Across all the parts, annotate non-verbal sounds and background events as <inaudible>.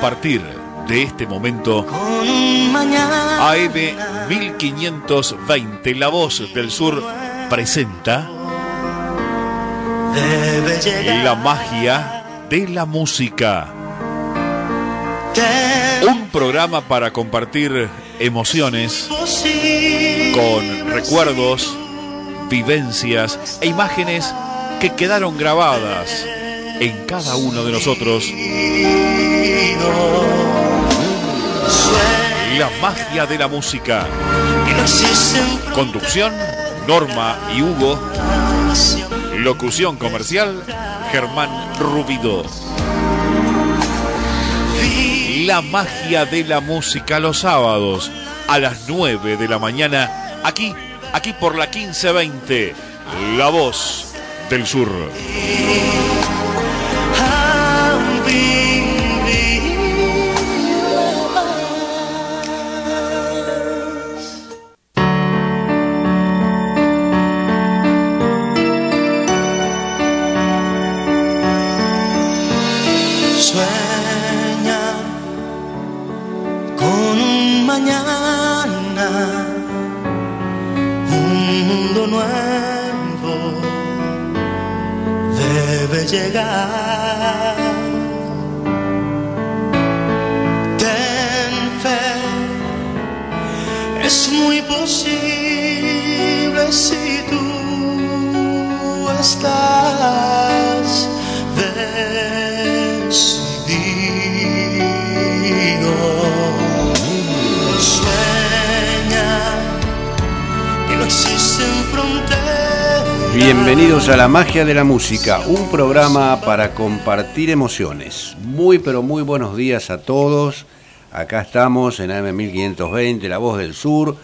partir de este momento, AM 1520, La Voz del Sur, presenta La magia de la música. Un programa para compartir emociones con recuerdos, vivencias e imágenes que quedaron grabadas en cada uno de nosotros. La magia de la música. Conducción, Norma y Hugo. Locución comercial, Germán Rubido. La magia de la música los sábados a las 9 de la mañana, aquí, aquí por la 1520, La Voz del Sur. A La Magia de la Música, un programa para compartir emociones. Muy pero muy buenos días a todos. Acá estamos en AM 1520, La Voz del Sur.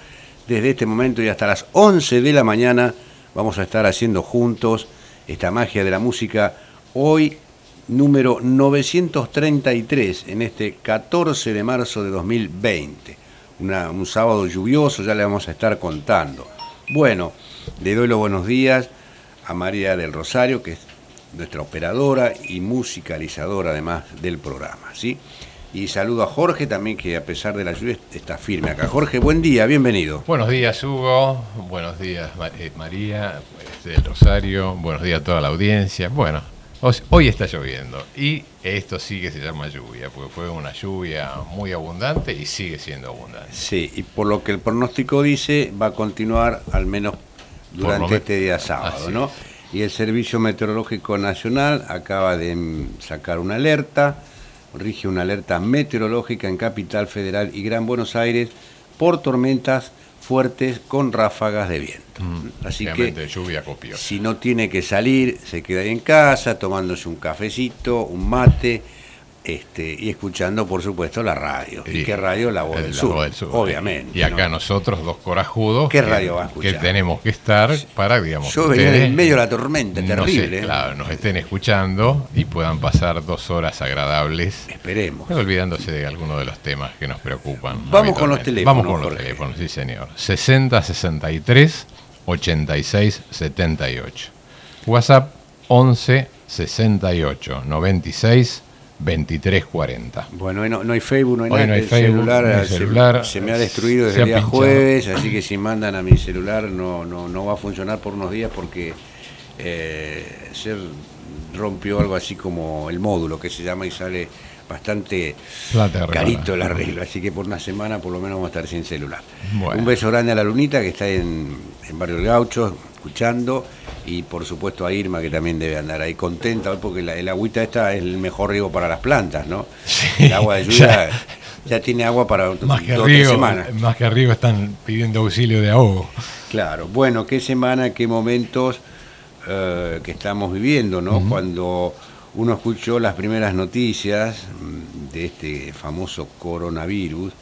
Desde este momento y hasta las 11 de la mañana vamos a estar haciendo juntos esta magia de la música. Hoy número 933 en este 14 de marzo de 2020. un sábado lluvioso, ya le vamos a estar contando. Bueno, le doy los buenos días a María del Rosario, que es nuestra operadora y musicalizadora además del programa, ¿sí? Y saludo a Jorge también, que a pesar de la lluvia está firme acá. Jorge, buen día, bienvenido. Buenos días, Hugo. Buenos días, eh, María este, del Rosario. Buenos días a toda la audiencia. Bueno, hoy está lloviendo y esto sí que se llama lluvia, porque fue una lluvia muy abundante y sigue siendo abundante. Sí, y por lo que el pronóstico dice, va a continuar al menos durante este día sábado, ¿no? Y el Servicio Meteorológico Nacional acaba de sacar una alerta, rige una alerta meteorológica en Capital Federal y Gran Buenos Aires por tormentas fuertes con ráfagas de viento. Mm, Así que lluvia copiosa. si no tiene que salir, se queda ahí en casa tomándose un cafecito, un mate este, y escuchando, por supuesto, la radio. ¿Y, qué radio? La voz, del, sur, obviamente. Y acá nosotros, dos corajudos, ¿qué radio va a escuchar? Que tenemos que estar para, digamos, yo venía en medio de la tormenta, terrible. ¿eh? claro, nos estén escuchando y puedan pasar dos horas agradables. Esperemos. Olvidándose de algunos de los temas que nos preocupan. Vamos con los teléfonos. Vamos con los teléfonos, sí, señor. 60 63 86 78. WhatsApp 11 68 96 2340. Bueno, hoy no, hay Facebook, no hay nada. el celular, se, me ha destruido desde el día jueves, así que si mandan a mi celular no, no, no va a funcionar por unos días porque eh, se rompió algo así como el módulo que se llama y sale bastante carito el arreglo, así que por una semana por lo menos vamos a estar sin celular. Un beso grande a la Lunita que está en, en Barrio El Gaucho, escuchando y por supuesto a Irma que también debe andar ahí contenta porque la, el agüita esta es el mejor riego para las plantas, ¿no? el agua de lluvia <laughs> ya, tiene agua para más que dos semanas. Más que arriba están pidiendo auxilio de ahogo. Claro, bueno, qué semana, qué momentos eh, que estamos viviendo, ¿no? Cuando uno escuchó las primeras noticias mm, de este famoso coronavirus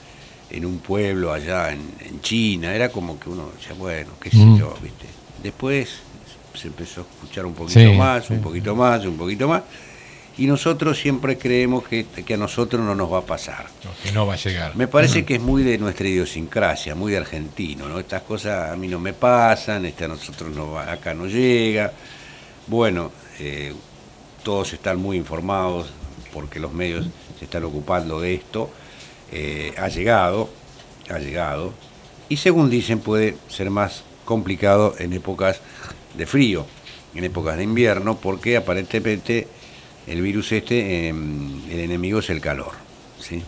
en un pueblo allá en, China, era como que uno decía, bueno, qué sé yo, ¿viste? Después se empezó a escuchar un poquito más, un poquito más, un poquito más. Y nosotros siempre creemos que, a nosotros no nos va a pasar. que no va a llegar. Me parece que es muy de nuestra idiosincrasia, muy de argentino, ¿no? Estas cosas a mí no me pasan, este a nosotros no, acá no llega. Bueno, eh, todos están muy informados porque los medios se están ocupando de esto, eh, ha llegado, ha llegado, y según dicen puede ser más complicado en épocas de frío, en épocas de invierno, porque aparentemente el virus este, em, el enemigo es el calor. ¿sí?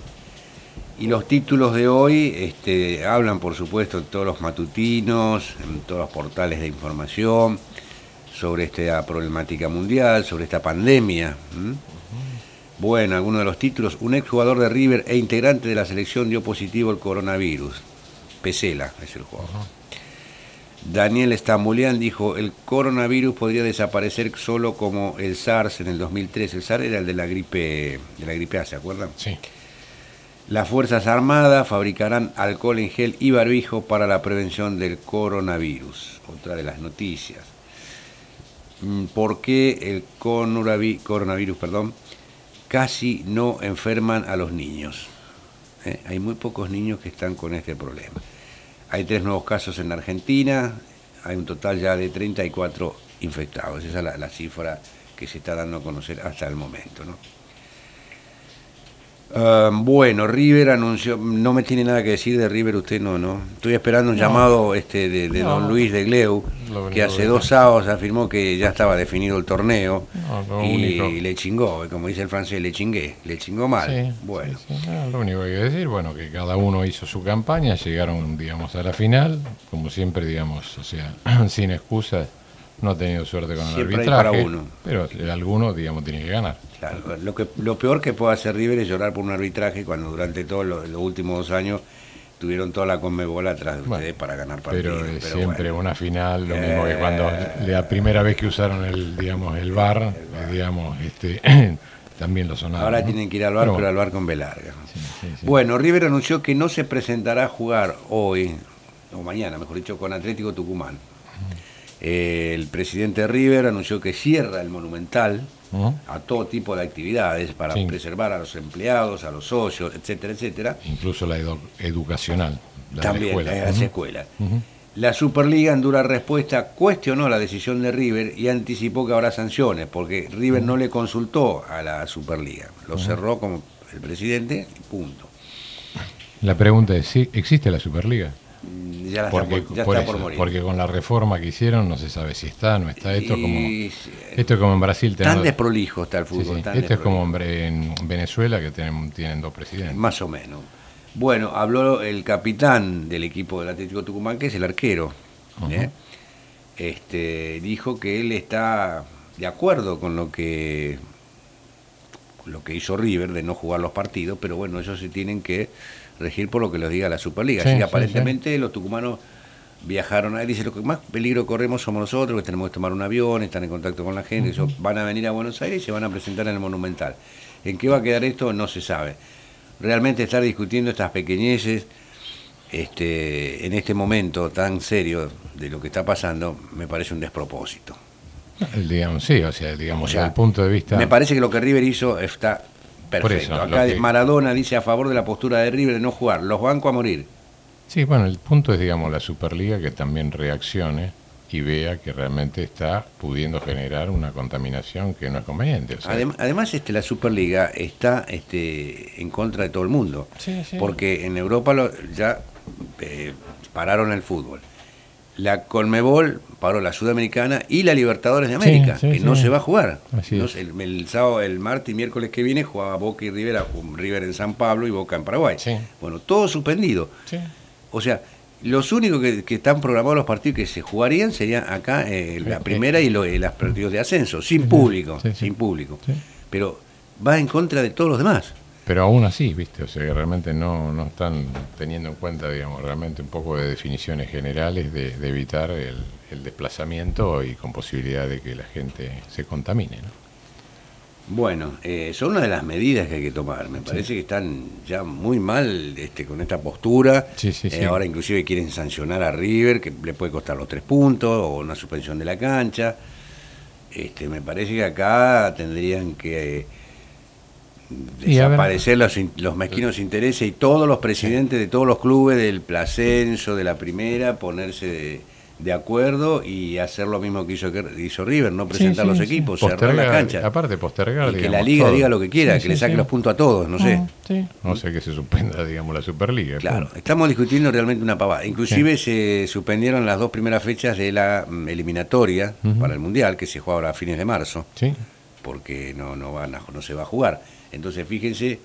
Y los títulos de hoy este, hablan, por supuesto, en todos los matutinos, en todos los portales de información, sobre esta problemática mundial, sobre esta pandemia. Bueno, algunos de los títulos, un exjugador de River e integrante de la selección dio positivo el coronavirus. Pesela es el jugador. Daniel Stambulian dijo, el coronavirus podría desaparecer solo como el SARS en el 2003. El SARS era el de la gripe, de la gripe A, ¿se acuerdan? Sí. Las Fuerzas Armadas fabricarán alcohol en gel y barbijo para la prevención del coronavirus. Otra de las noticias. Mm, ¿Por qué el coronavirus perdón, casi no enferman a los niños? ¿Eh? Hay muy pocos niños que están con este problema. Hay tres nuevos casos en Argentina, hay un total ya de 34 infectados. Esa es la, la cifra que se está dando a conocer hasta el momento. ¿no? Ah, bueno, River anunció, no me tiene nada que decir de River usted no, ¿no? Estoy esperando un llamado este de, don Luis de Gleu, que hace dos sábados afirmó que ya estaba definido el torneo y, le chingó, como dice el francés, le chingué, le chingó mal. bueno. lo único que hay que decir, bueno, que cada uno hizo su campaña, llegaron, digamos, a la final, como siempre, digamos, o sea, <clears throat> sin excusas no ha tenido suerte con el arbitraje, para uno. pero alguno, digamos, tiene que ganar. Claro, lo, que, lo peor que puede hacer River es llorar por un arbitraje cuando durante todos los, últimos dos años tuvieron toda la conmebola atrás de ustedes para ganar partidos. Pero, siempre una final, lo mismo que cuando eh, la primera vez que usaron el, digamos, el bar, digamos, este, <clears throat> también lo sonaron. Ahora tienen que ir al bar, pero, al bar con B larga. Bueno, River anunció que no se presentará a jugar hoy, o mañana, mejor dicho, con Atlético Tucumán el presidente River anunció que cierra el Monumental a todo tipo de actividades para preservar a los empleados, a los socios, etcétera, etcétera. Incluso la educacional. También, la escuela. La Superliga en dura respuesta cuestionó la decisión de River y anticipó que habrá sanciones, porque River no le consultó a la Superliga. Lo cerró como el presidente y punto. La pregunta es, ¿sí ¿existe la Superliga? Ya, porque, está, por, morir. Porque con la reforma que hicieron no se sabe si está, no está. Esto, como, esto es como en Brasil. Tan desprolijo está el fútbol. esto es como en Venezuela que tienen, tienen dos presidentes. Más o menos. Bueno, habló el capitán del equipo del Atlético Tucumán, que es el arquero. ¿eh? este, dijo que él está de acuerdo con lo que lo que hizo River de no jugar los partidos, pero bueno, ellos se tienen que regir por lo que les diga la Superliga. Así que aparentemente los tucumanos viajaron ahí, dice lo que más peligro corremos somos nosotros, que tenemos que tomar un avión, están en contacto con la gente, van a venir a Buenos Aires y se van a presentar en el Monumental. ¿En qué va a quedar esto? No se sabe. Realmente estar discutiendo estas pequeñeces este, en este momento tan serio de lo que está pasando me parece un despropósito. Digamos, sí, o sea, digamos, desde el punto de vista... Me parece que lo que River hizo está Perfecto. Acá Maradona dice a favor de la postura de River de no jugar. Los bancos a morir. Sí, bueno, el punto es, digamos, la Superliga que también reaccione y vea que realmente está pudiendo generar una contaminación que no es conveniente. además, este, la Superliga está este, en contra de todo el mundo. Porque en Europa lo, ya eh, pararon el fútbol la Colmebol paró la Sudamericana y la Libertadores de América, que no se va a jugar. el, sábado, el martes y miércoles que viene jugaba Boca y River, River en San Pablo y Boca en Paraguay. Bueno, todo suspendido. O sea, los únicos que, están programados los partidos que se jugarían serían acá eh, la primera y los partidos de ascenso, sin público, sin público. Pero va en contra de todos los demás. Pero aún así, ¿viste? O sea, que realmente no, no están teniendo en cuenta, digamos, realmente un poco de definiciones generales de, evitar el, desplazamiento y con posibilidad de que la gente se contamine, ¿no? Bueno, eh, son una de las medidas que hay que tomar. Me parece que están ya muy mal este, con esta postura. Sí, sí, eh, ahora inclusive quieren sancionar a River, que le puede costar los tres puntos o una suspensión de la cancha. Este, me parece que acá tendrían que desaparecer los, los, mezquinos intereses y todos los presidentes de todos los clubes del Placenso, de la primera, ponerse de acuerdo y hacer lo mismo que hizo, que hizo River, no presentar Sí, sí, los sí. equipos, cerrar la cancha. Aparte, postergar. Y que digamos, la liga todo. diga lo que quiera, Sí, que le saque sí. los puntos a todos, no sé. Ah, sí. No sé que se suspenda, digamos, la Superliga. Claro, punto. estamos discutiendo realmente una pavada. Inclusive se suspendieron las dos primeras fechas de la mm, eliminatoria para el Mundial, que se juega ahora a fines de marzo, Sí. porque no, no, van a- no se va a jugar. Entonces, fíjense,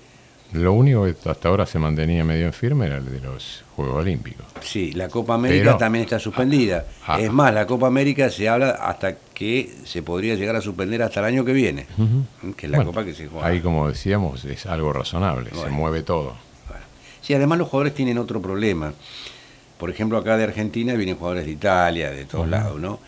Lo único que hasta ahora se mantenía medio en firme era el de los Juegos Olímpicos. sí, la Copa América Pero- también está suspendida. Ah, ah. es más, la Copa América se habla hasta que se podría llegar a suspender hasta el año que viene, que es la Bueno, Copa que se juega. Ahí, como decíamos, es algo razonable, se mueve todo. Bueno. Sí, además los jugadores tienen otro problema. Por ejemplo, acá de Argentina vienen jugadores de Italia, de todos lados, ¿no?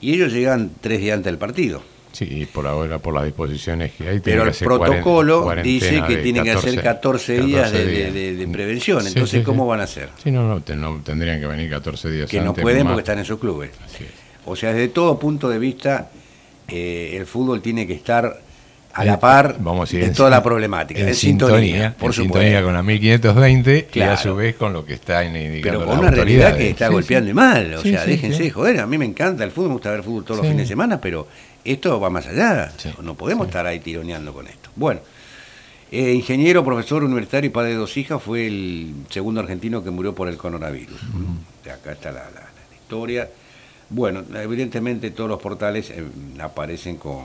Y ellos llegan tres días antes del partido. Sí, y por ahora, por las disposiciones que hay, Pero el protocolo dice que tienen que hacer 14 días de, de- días. de- de prevención. Sí, Entonces, sí, ¿cómo sí. van a hacer? Sí, no, no, no, tendrían que venir 14 días Que no pueden más. porque están en sus clubes. O sea, desde todo punto de vista, eh, el fútbol tiene que estar a Eh, la par vamos a ir de en toda la problemática. En, sintonía, por en supuesto. sintonía con la 1520 y Claro. a su vez con lo que está indicando Pero con una realidad que está golpeando y mal. O sea, déjense, joder, a mí me encanta el fútbol, me gusta ver fútbol todos los fines de semana, pero esto va más allá. Sí. No podemos Sí. estar ahí tironeando con esto. Bueno, eh, ingeniero, profesor universitario y padre de dos hijas, fue el segundo argentino que murió por el coronavirus. De Acá está la, la- la historia. Bueno, evidentemente todos los portales eh, aparecen con,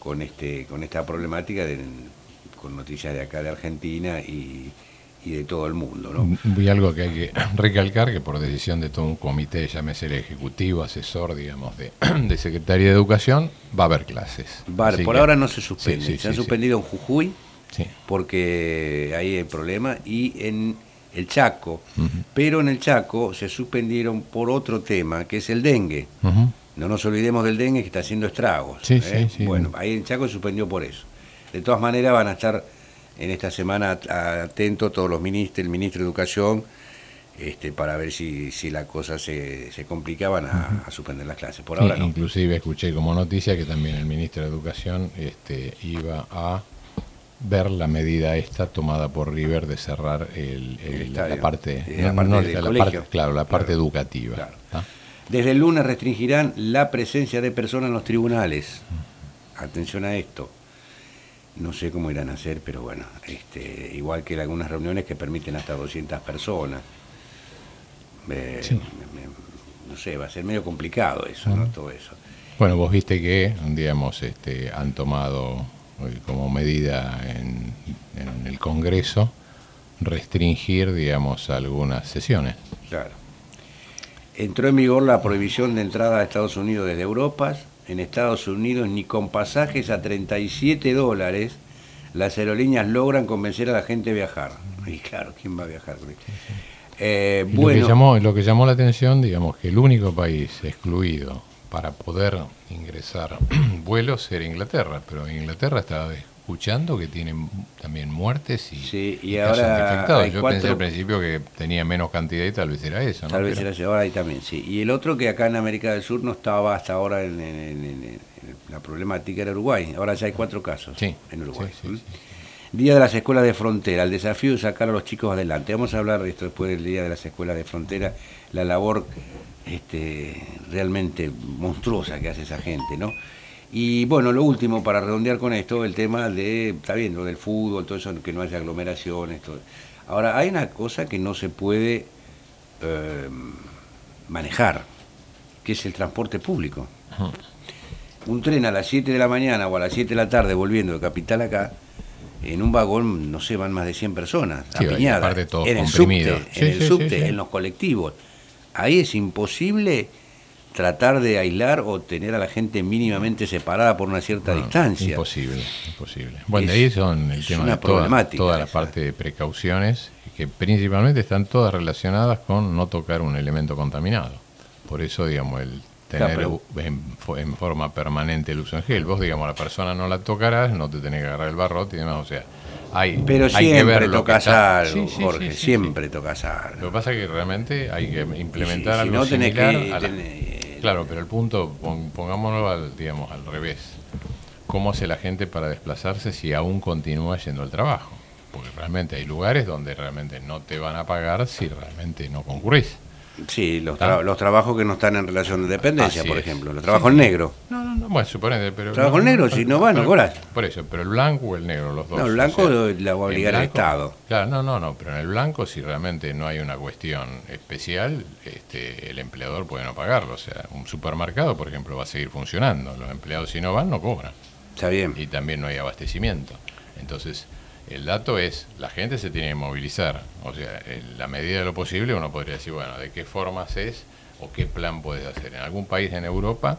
con, este, con esta problemática, de- con noticias de acá de Argentina y, y de todo el mundo. ¿no? Y algo que hay que recalcar, que por decisión de todo un comité, llámese el ejecutivo, asesor, digamos, de, <clears throat> de Secretaría de Educación, va a haber clases. Vale, por que- ahora no se suspende. Sí, sí, se han sí, suspendido en Jujuy Sí. porque ahí hay problema y en el Chaco. Pero en el Chaco se suspendieron por otro tema, que es el dengue. No nos olvidemos del dengue que está haciendo estragos. Sí, ¿eh? sí, sí. Bueno, ahí en Chaco se suspendió por eso. De todas maneras van a estar en esta semana at- atentos todos los ministros, el ministro de Educación, este, para ver si, si la cosa se, se complicaban a, a suspender las clases. Por ahora Sí, no. Inclusive escuché como noticia que también el ministro de Educación este, iba a ver la medida esta tomada por River de cerrar el, el- El la estadio. parte, Eh, la parte del la colegio. parte- claro, la parte Claro. educativa. Claro. ¿ah? Desde el lunes restringirán la presencia de personas en los tribunales. Atención a esto. No sé cómo irán a hacer, pero bueno, este, igual que en algunas reuniones que permiten hasta 200 personas. Eh, Sí. no sé, va a ser medio complicado eso, ¿no? Todo eso. Bueno, vos viste que, digamos, este, han tomado eh, como medida en, en el Congreso restringir, digamos, algunas sesiones. Claro. Entró en vigor la prohibición de entrada a Estados Unidos desde Europa. En Estados Unidos ni con pasajes a 37 dólares las aerolíneas logran convencer a la gente a viajar. Y claro, ¿quién va a viajar? Eh, Y Lo, bueno, que llamó, lo que llamó la atención, digamos, que el único país excluido para poder ingresar <clears throat> vuelos era Inglaterra, pero Inglaterra estaba escuchando que tienen también muertes y, Sí, y casos ahora infectados. Yo cuatro- pensé al principio que tenía menos cantidad y tal vez era eso, ¿no? tal vez Pero- era llevar ahí también, sí. Y el otro que acá en América del Sur no estaba hasta ahora en, en- en- en- en la problemática era Uruguay. Ahora ya hay cuatro casos Sí, en Uruguay. sí, ¿Mm? Día de las escuelas de frontera, el desafío de sacar a los chicos adelante. Vamos a hablar de esto después del Día de las escuelas de frontera, la labor este, realmente monstruosa que hace esa gente, ¿no? Y bueno, lo último, para redondear con esto, el tema de, está bien, lo del fútbol, todo eso, que no haya aglomeraciones, todo. Ahora, hay una cosa que no se puede eh, manejar, que es el transporte público. Un tren a las 7 de la mañana o a las 7 de la tarde volviendo de Capital acá, en un vagón, no sé, van más de 100 personas, Sí, apiñadas. en el comprimidos. subte, Sí, en el sí, subte, en los colectivos. Ahí es imposible tratar de aislar o tener a la gente mínimamente separada por una cierta No, distancia. Imposible, imposible. Bueno, Es- de ahí son el tema de toda, toda la parte de precauciones, que principalmente están todas relacionadas con no tocar un elemento contaminado. Por eso, digamos, el tener Claro, en, fo- en forma permanente el uso en gel. Vos, digamos, la persona no la tocarás, no te tenés que agarrar el barrote y demás. O sea, hay, Pero hay que siempre ver lo que tocas está- algo, Sí, sí, Jorge, sí, siempre tocas algo. Lo que pasa es que realmente hay que implementar si- algo no tenés similar que- a la- tenés- Claro, pero el punto, pon- pongámoslo al, digamos, al revés. ¿Cómo hace la gente para desplazarse si aún continúa yendo al trabajo? Porque realmente hay lugares donde realmente no te van a pagar si realmente no concurrís. Sí, los, los trabajos que no están en relación de dependencia, por ejemplo. Los trabajos negros. No, no, no, bueno, suponete, pero... Trabajo no, negro, si no van, no cobras. Por eso, pero el blanco o el negro, los dos. No, el blanco la va a obligar el Estado. Claro, no, no, no, pero en el blanco, si realmente no hay una cuestión especial, este, el empleador puede no pagarlo. O sea, un supermercado, por ejemplo, va a seguir funcionando. Los empleados, si no van, no cobran. Está bien. Y también no hay abastecimiento. Entonces, el dato es, la gente se tiene que movilizar. O sea, en la medida de lo posible uno podría decir, bueno, ¿de qué formas es o qué plan puedes hacer? En algún país en Europa,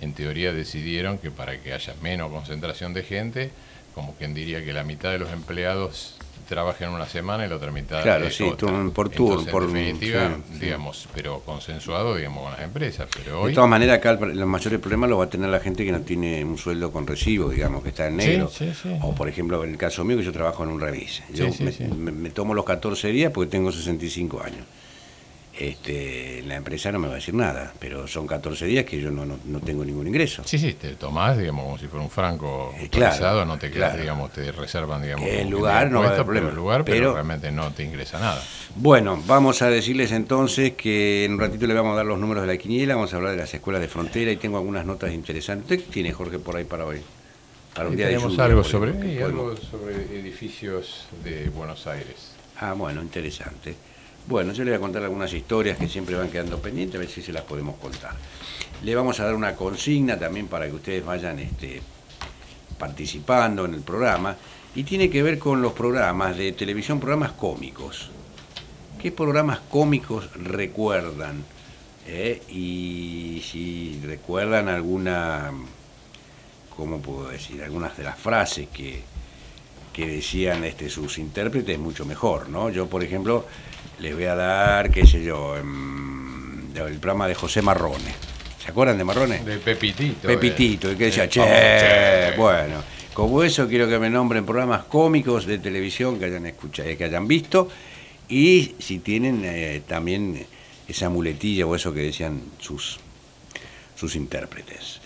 en teoría decidieron que para que haya menos concentración de gente, como quien diría que la mitad de los empleados trabajen una semana y la otra mitad claro, sí, por tour, por definitiva, digamos, pero consensuado, digamos, con las empresas. Pero de todas maneras, acá los mayores problemas los va a tener la gente que no tiene un sueldo con recibo, digamos, que está en negro. o, por ejemplo, en el caso mío, que yo trabajo en un revis. Yo me, tomo los 14 días porque tengo 65 años este, la empresa no me va a decir nada, pero son 14 días que yo no, no, tengo ningún ingreso. Sí, sí, te tomás, digamos, como si fuera un franco eh, no te quedas, digamos, te reservan, digamos, el lugar no va a haber problema. El lugar, pero, realmente no te ingresa nada. Bueno, vamos a decirles entonces que en un ratito le vamos a dar los números de la quiniela, vamos a hablar de las escuelas de frontera y tengo algunas notas interesantes. ¿Qué tiene Jorge por ahí para hoy? Para un día tenemos algo sobre, algo sobre edificios de Buenos Aires. Ah, bueno, interesante. Bueno, yo le voy a contar algunas historias que siempre van quedando pendientes, a ver si se las podemos contar. Le vamos a dar una consigna también para que ustedes vayan este, participando en el programa y tiene que ver con los programas de televisión, programas cómicos. ¿Qué programas cómicos recuerdan? Eh? Y si recuerdan alguna, ¿cómo puedo decir? Algunas de las frases que, que decían este, sus intérpretes, mucho mejor, ¿no? Yo, por ejemplo, les voy a dar, qué sé yo, em, el programa de José Marrone. ¿Se acuerdan de Marrone? De Pepitito. Pepitito, y que decía, che, bueno, como eso quiero que me nombren programas cómicos de televisión que hayan escuchado, que hayan visto, y si tienen eh, también esa muletilla o eso que decían sus, sus intérpretes.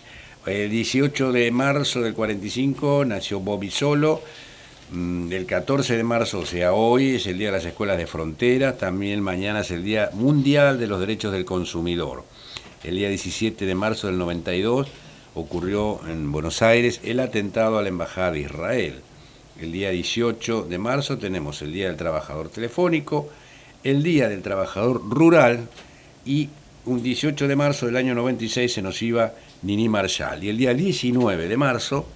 El 18 de marzo del 45 nació Bobby Solo, el 14 de marzo, o sea, hoy es el Día de las Escuelas de Frontera, también mañana es el Día Mundial de los Derechos del Consumidor. El día 17 de marzo del 92 ocurrió en Buenos Aires el atentado a la Embajada de Israel. El día 18 de marzo tenemos el Día del Trabajador Telefónico, el Día del Trabajador Rural y un 18 de marzo del año 96 se nos iba Nini Marshall. Y el día 19 de marzo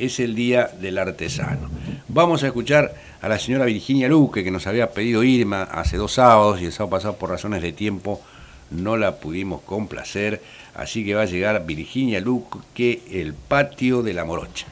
es el Día del Artesano. Vamos a escuchar a la señora Virginia Luque, que nos había pedido Irma hace dos sábados y el sábado pasado por razones de tiempo no la pudimos complacer, así que va a llegar Virginia Luque, el patio de la morocha.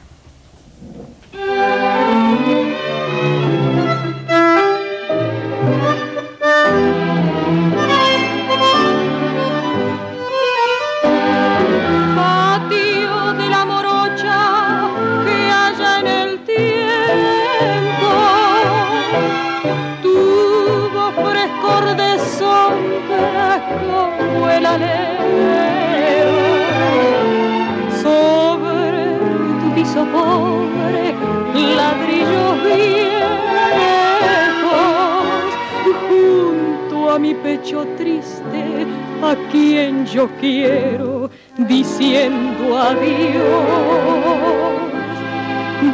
Sobre tu piso pobre, ladrillos viejos, junto a mi pecho triste, a quien yo quiero, diciendo adiós,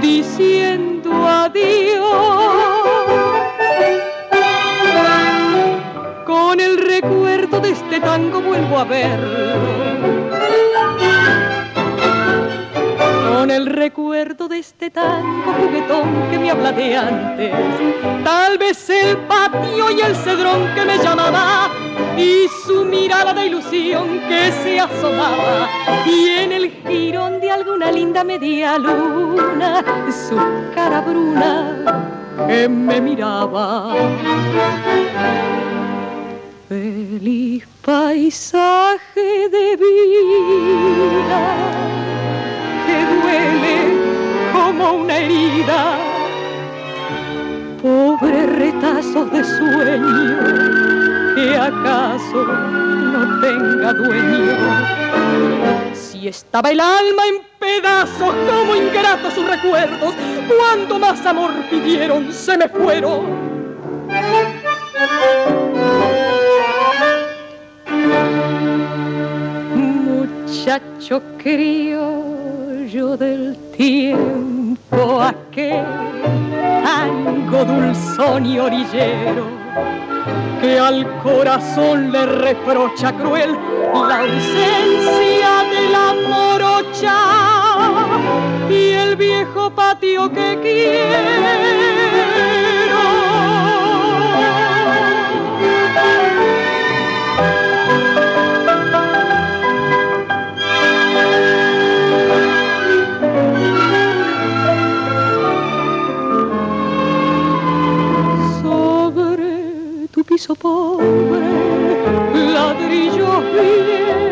diciendo adiós. Este tango vuelvo a verlo. Con el recuerdo de este tango juguetón que me habla de antes. Tal vez el patio y el cedrón que me llamaba. Y su mirada de ilusión que se asomaba. Y en el jirón de alguna linda media luna. Su cara bruna que me miraba. Feliz paisaje de vida que duele como una herida. Pobres retazos de sueño que acaso no tenga dueño. Si estaba el alma en pedazos como ingratos sus recuerdos, cuanto más amor pidieron se me fueron muchacho criollo del tiempo aquel, tango dulzón y orillero, que al corazón le reprocha cruel la ausencia de la morocha y el viejo patio que quiere piso pobre, ladrillo viejo,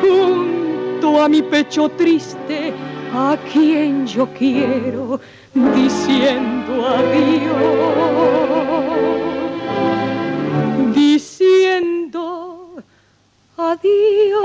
junto a mi pecho triste, a quien yo quiero, diciendo adiós, diciendo adiós.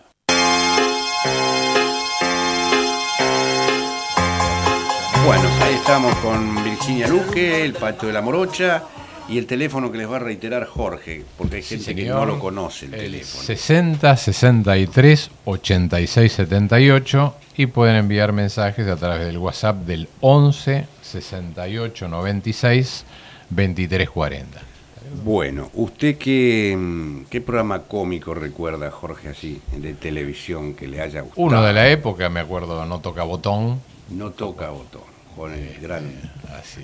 Bueno, ahí estamos con Virginia Luque, el Pato de la Morocha y el teléfono que les va a reiterar Jorge, porque hay gente que no lo conoce el, teléfono. 60 63 86 78 y pueden enviar mensajes a través del WhatsApp del 11 68 96 23 40. Bueno, ¿usted qué, qué programa cómico recuerda, Jorge, así, de televisión que le haya gustado? Uno de la época, me acuerdo, No Toca Botón. No Toca Botón con el gran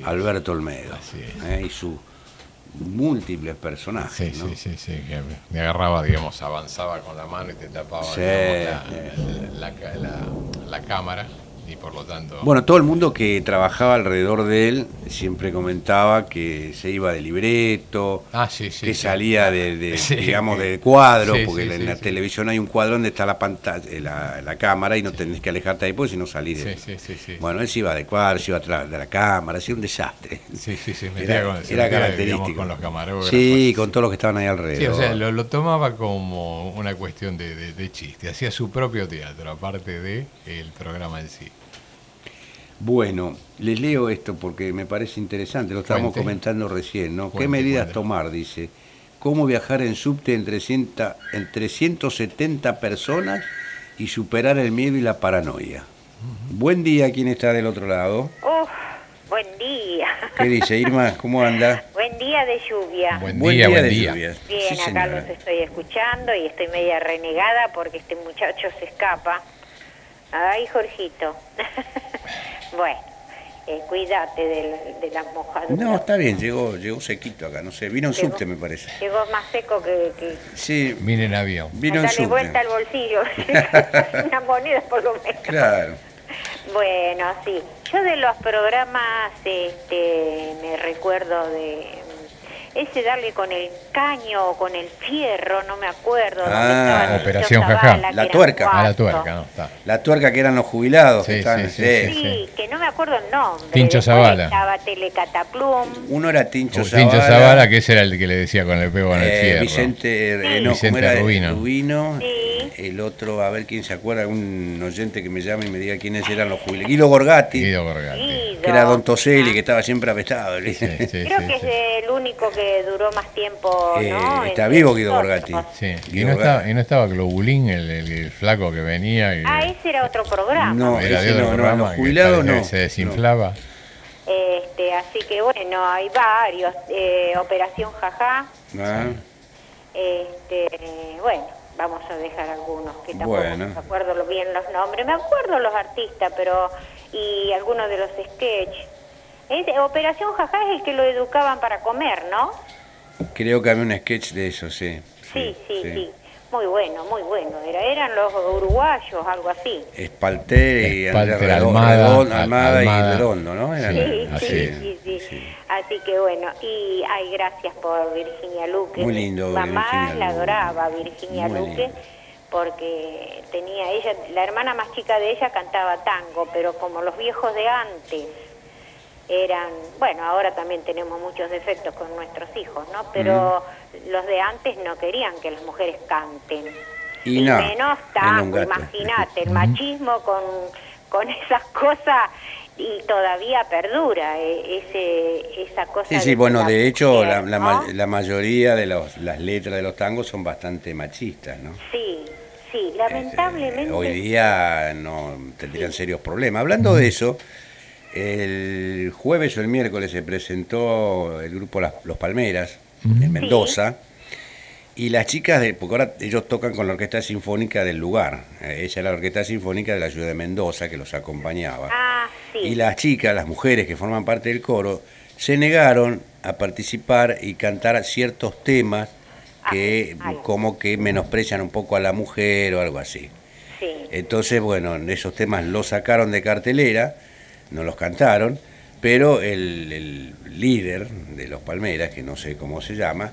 Alberto Olmedo ¿eh? y sus múltiples personajes. Sí, sí, sí, sí, que me agarraba, digamos, avanzaba con la mano y te tapaba la cámara y por lo tanto... Bueno, todo el mundo que trabajaba alrededor de él siempre comentaba que se iba de libreto, ah, que salía de, <laughs> digamos, de cuadro, porque en la televisión hay un cuadro donde está la pantalla, eh, la, cámara y no tenés que alejarte ahí porque si no salís de... Bueno, él se iba de cuadro, se iba atrás de la cámara, hacía un desastre. Sí, sí, sí, era, con, era característico. con los camarógrafos. Sí, con todos los que estaban ahí alrededor. Sí, o sea, lo, tomaba como una cuestión de, de chiste, hacía su propio teatro, aparte de el programa en sí. Bueno, les leo esto porque me parece interesante, lo estábamos comentando recién, ¿no? ¿Qué medidas tomar? Dice, ¿cómo viajar en subte entre, 170 personas y superar el miedo y la paranoia? Buen día, ¿quién está del otro lado? Uf, buen día. ¿Qué dice Irma? ¿Cómo anda? <laughs> Buen día de lluvia. Buen día, buen día. Bien, acá los estoy escuchando y estoy media renegada porque este muchacho se escapa. Ay, Jorgito. <laughs> Bueno, eh, cuídate de, las mojaduras. No, está bien, llegó llegó sequito acá, no sé, vino en subte me parece. Llegó más seco que... que... Sí. Vine en avión. Vino en subte. vuelta al bolsillo, <laughs> una moneda por lo menos. Claro. Bueno, sí. Yo de los programas este, me recuerdo de ese darle con el caño o con el fierro, no me acuerdo. Ah, Operación Jajá. La tuerca. Ah, la tuerca, no, está. La tuerca que eran los jubilados. Sí, que sí, sí, que no me acuerdo el nombre. Tincho Zavala. Estaba Telecataplum. Uno era Tincho Zavala. Tincho Zavala, que ese era el que le decía con el pego en el eh, fierro. Vicente, eh, no, Vicente era Rubino. Rubino. El otro, a ver quién se acuerda, un oyente que me llame y me diga quiénes eran los jubilados. Guido Gorgati. Guido Gorgati. Que era Don Toselli, que estaba siempre apestado. Creo que es el único que duró más tiempo. Eh, está vivo Guido Borgatti. Sí. y, no estaba, y, no estaba, Globulín, el, el, flaco que venía. Y... Ah, ese era otro programa. No, era de otro no, programa. jubilado no. Se desinflaba. Este, así que bueno, hay varios. Eh, Operación Jajá. Ah. Este, bueno, vamos a dejar algunos que tampoco bueno. me acuerdo bien los nombres. Me acuerdo los artistas, pero. y algunos de los sketches Operación Jajá es el que lo educaban para comer, ¿no? Creo que había un sketch de eso, sí. Sí, sí, sí. Muy bueno, muy bueno. Era, eran los uruguayos, algo así. Espalter y Espalter, Almada, Almada, y Redondo, ¿no? sí, sí, sí, sí, sí. Así que bueno, y hay gracias por Virginia Luque. Muy lindo. Mamá la adoraba, Virginia Luque, porque tenía ella, la hermana más chica de ella cantaba tango, pero como los viejos de antes eran, bueno, ahora también tenemos muchos defectos con nuestros hijos, ¿no? Pero los de antes no querían que las mujeres canten. Y, menos tango, imagínate, el machismo con, con <laughs> esas cosas y todavía perdura eh, ese, esa cosa. Sí, sí, bueno, de hecho la, la, mayoría de los, las letras de los tangos son bastante machistas, ¿no? Sí, sí, lamentablemente. hoy día no tendrían serios problemas. Hablando de eso, el jueves o el miércoles se presentó el grupo Los Palmeras en Mendoza. Y las chicas, de, porque ahora ellos tocan con la Orquesta Sinfónica del lugar. Eh, ella era la Orquesta Sinfónica de la ciudad de Mendoza que los acompañaba. Ah, y las chicas, las mujeres que forman parte del coro, se negaron a participar y cantar ciertos temas ah, que como que menosprecian un poco a la mujer o algo así. Entonces, bueno, esos temas los sacaron de cartelera, no los cantaron, pero el, el líder de los Palmeras, que no sé cómo se llama,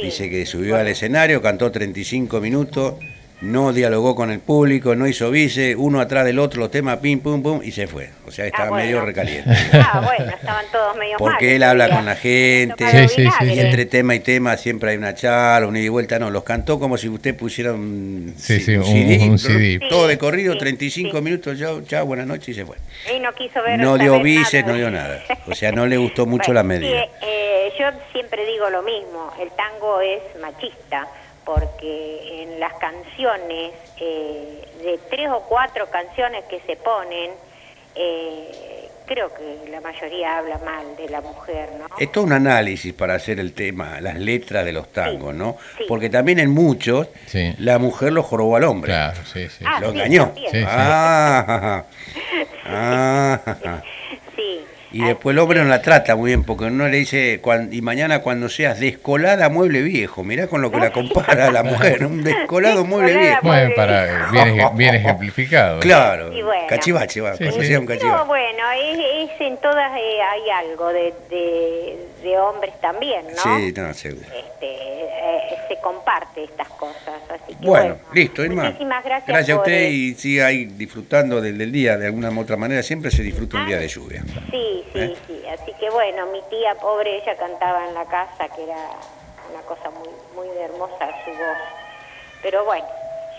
Dice que subió al escenario, cantó 35 minutos, no dialogó con el público, no hizo vice, uno atrás del otro, los temas, pim, pum, pum, y se fue. O sea, estaba ah, medio recaliente. Ah, bueno, estaban todos medio Porque él habla con la gente, y entre tema y tema siempre hay una charla, una ida y vuelta. No, los cantó como si usted pusiera un, CD, todo de corrido, 35 minutos, chao, chao, buenas noches, y se fue. Y no quiso ver No dio vice, no dio nada. O sea, no le gustó <laughs> mucho la medida. Eh, yo siempre digo lo mismo, el tango es machista porque en las canciones, eh, de tres o cuatro canciones que se ponen, eh, creo que la mayoría habla mal de la mujer, ¿no? Es todo un análisis para hacer el tema, las letras de los tangos, ¿no? Porque también en muchos la mujer lo jorobó al hombre. Claro, sí, sí. lo engañó. Ah, <laughs> y después el hombre no la trata muy bien, porque uno le dice, y mañana cuando seas descolada mueble viejo, mirá con lo que la compara la mujer, un <laughs> descolado mueble viejo. Bueno, para, bien, ejemplificado. Claro, cachivache, va, sí, sí. un cachivache. No, bueno, es, en todas eh, hay algo de, de, hombres también, ¿no? Sí, no, seguro. Este, eh, se comparte estas cosas, así que bueno, listo, Irma. Muchísimas gracias. Gracias a usted y siga ahí disfrutando del, del, día, de alguna u otra manera, siempre se disfruta un día de lluvia. Sí, sí, ¿Eh? sí. Así que bueno, mi tía pobre, ella cantaba en la casa, que era una cosa muy, muy hermosa su voz. Pero bueno,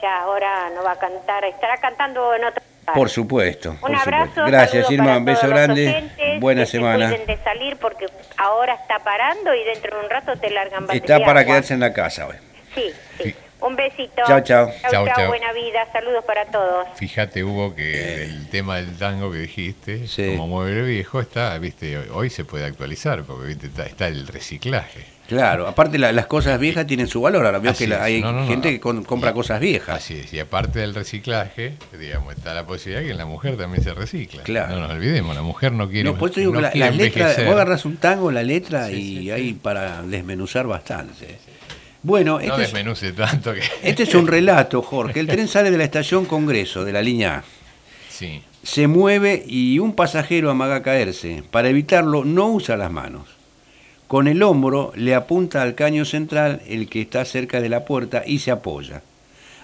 ya ahora no va a cantar, estará cantando en otro por supuesto. Un abrazo. Gracias, Irma. Un beso grande. Buena semana. Se de salir porque ahora está parando y dentro de un rato te largan Está para quedarse en la casa hoy. Sí, sí. Un besito. Chao, chao. Chao, chao. Buena vida. Saludos para todos. Fíjate, Hugo, que el tema del tango que dijiste, como mueble viejo, está, viste, hoy se puede actualizar porque ¿viste? Está, el reciclaje. Claro, aparte las cosas viejas tienen su valor. Ahora veo que hay gente que compra cosas viejas. Así es, y aparte del reciclaje, digamos, está la posibilidad que la mujer también se recicla. Claro. No nos olvidemos, la mujer no quiere. No, pues digo que la, letra, vos agarras un tango, la letra, y hay para desmenuzar bastante. Bueno, no este tanto que... <laughs> Este es un relato, Jorge. El tren sale de la estación Congreso, de la línea A. Sí. Se mueve y un pasajero amaga caerse. Para evitarlo, no usa las manos. Con el hombro le apunta al caño central, el que está cerca de la puerta, y se apoya.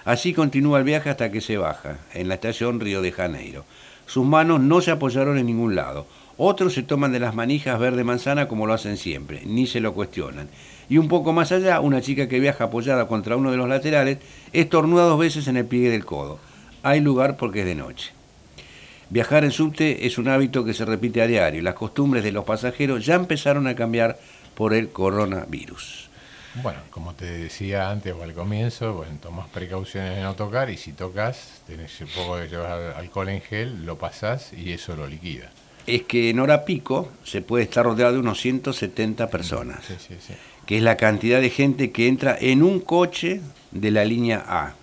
Así continúa el viaje hasta que se baja, en la estación Río de Janeiro. Sus manos no se apoyaron en ningún lado. Otros se toman de las manijas verde manzana como lo hacen siempre, ni se lo cuestionan. Y un poco más allá, una chica que viaja apoyada contra uno de los laterales estornuda dos veces en el pie del codo. Hay lugar porque es de noche. Viajar en subte es un hábito que se repite a diario. Las costumbres de los pasajeros ya empezaron a cambiar por el coronavirus. Bueno, como te decía antes o al comienzo, bueno, tomas precauciones de no tocar y si tocas, tenés un poco de llevar alcohol en gel, lo pasás y eso lo liquida. Es que en hora pico se puede estar rodeado de unos 170 personas. Sí, sí, sí que es la cantidad de gente que entra en un coche de la línea A,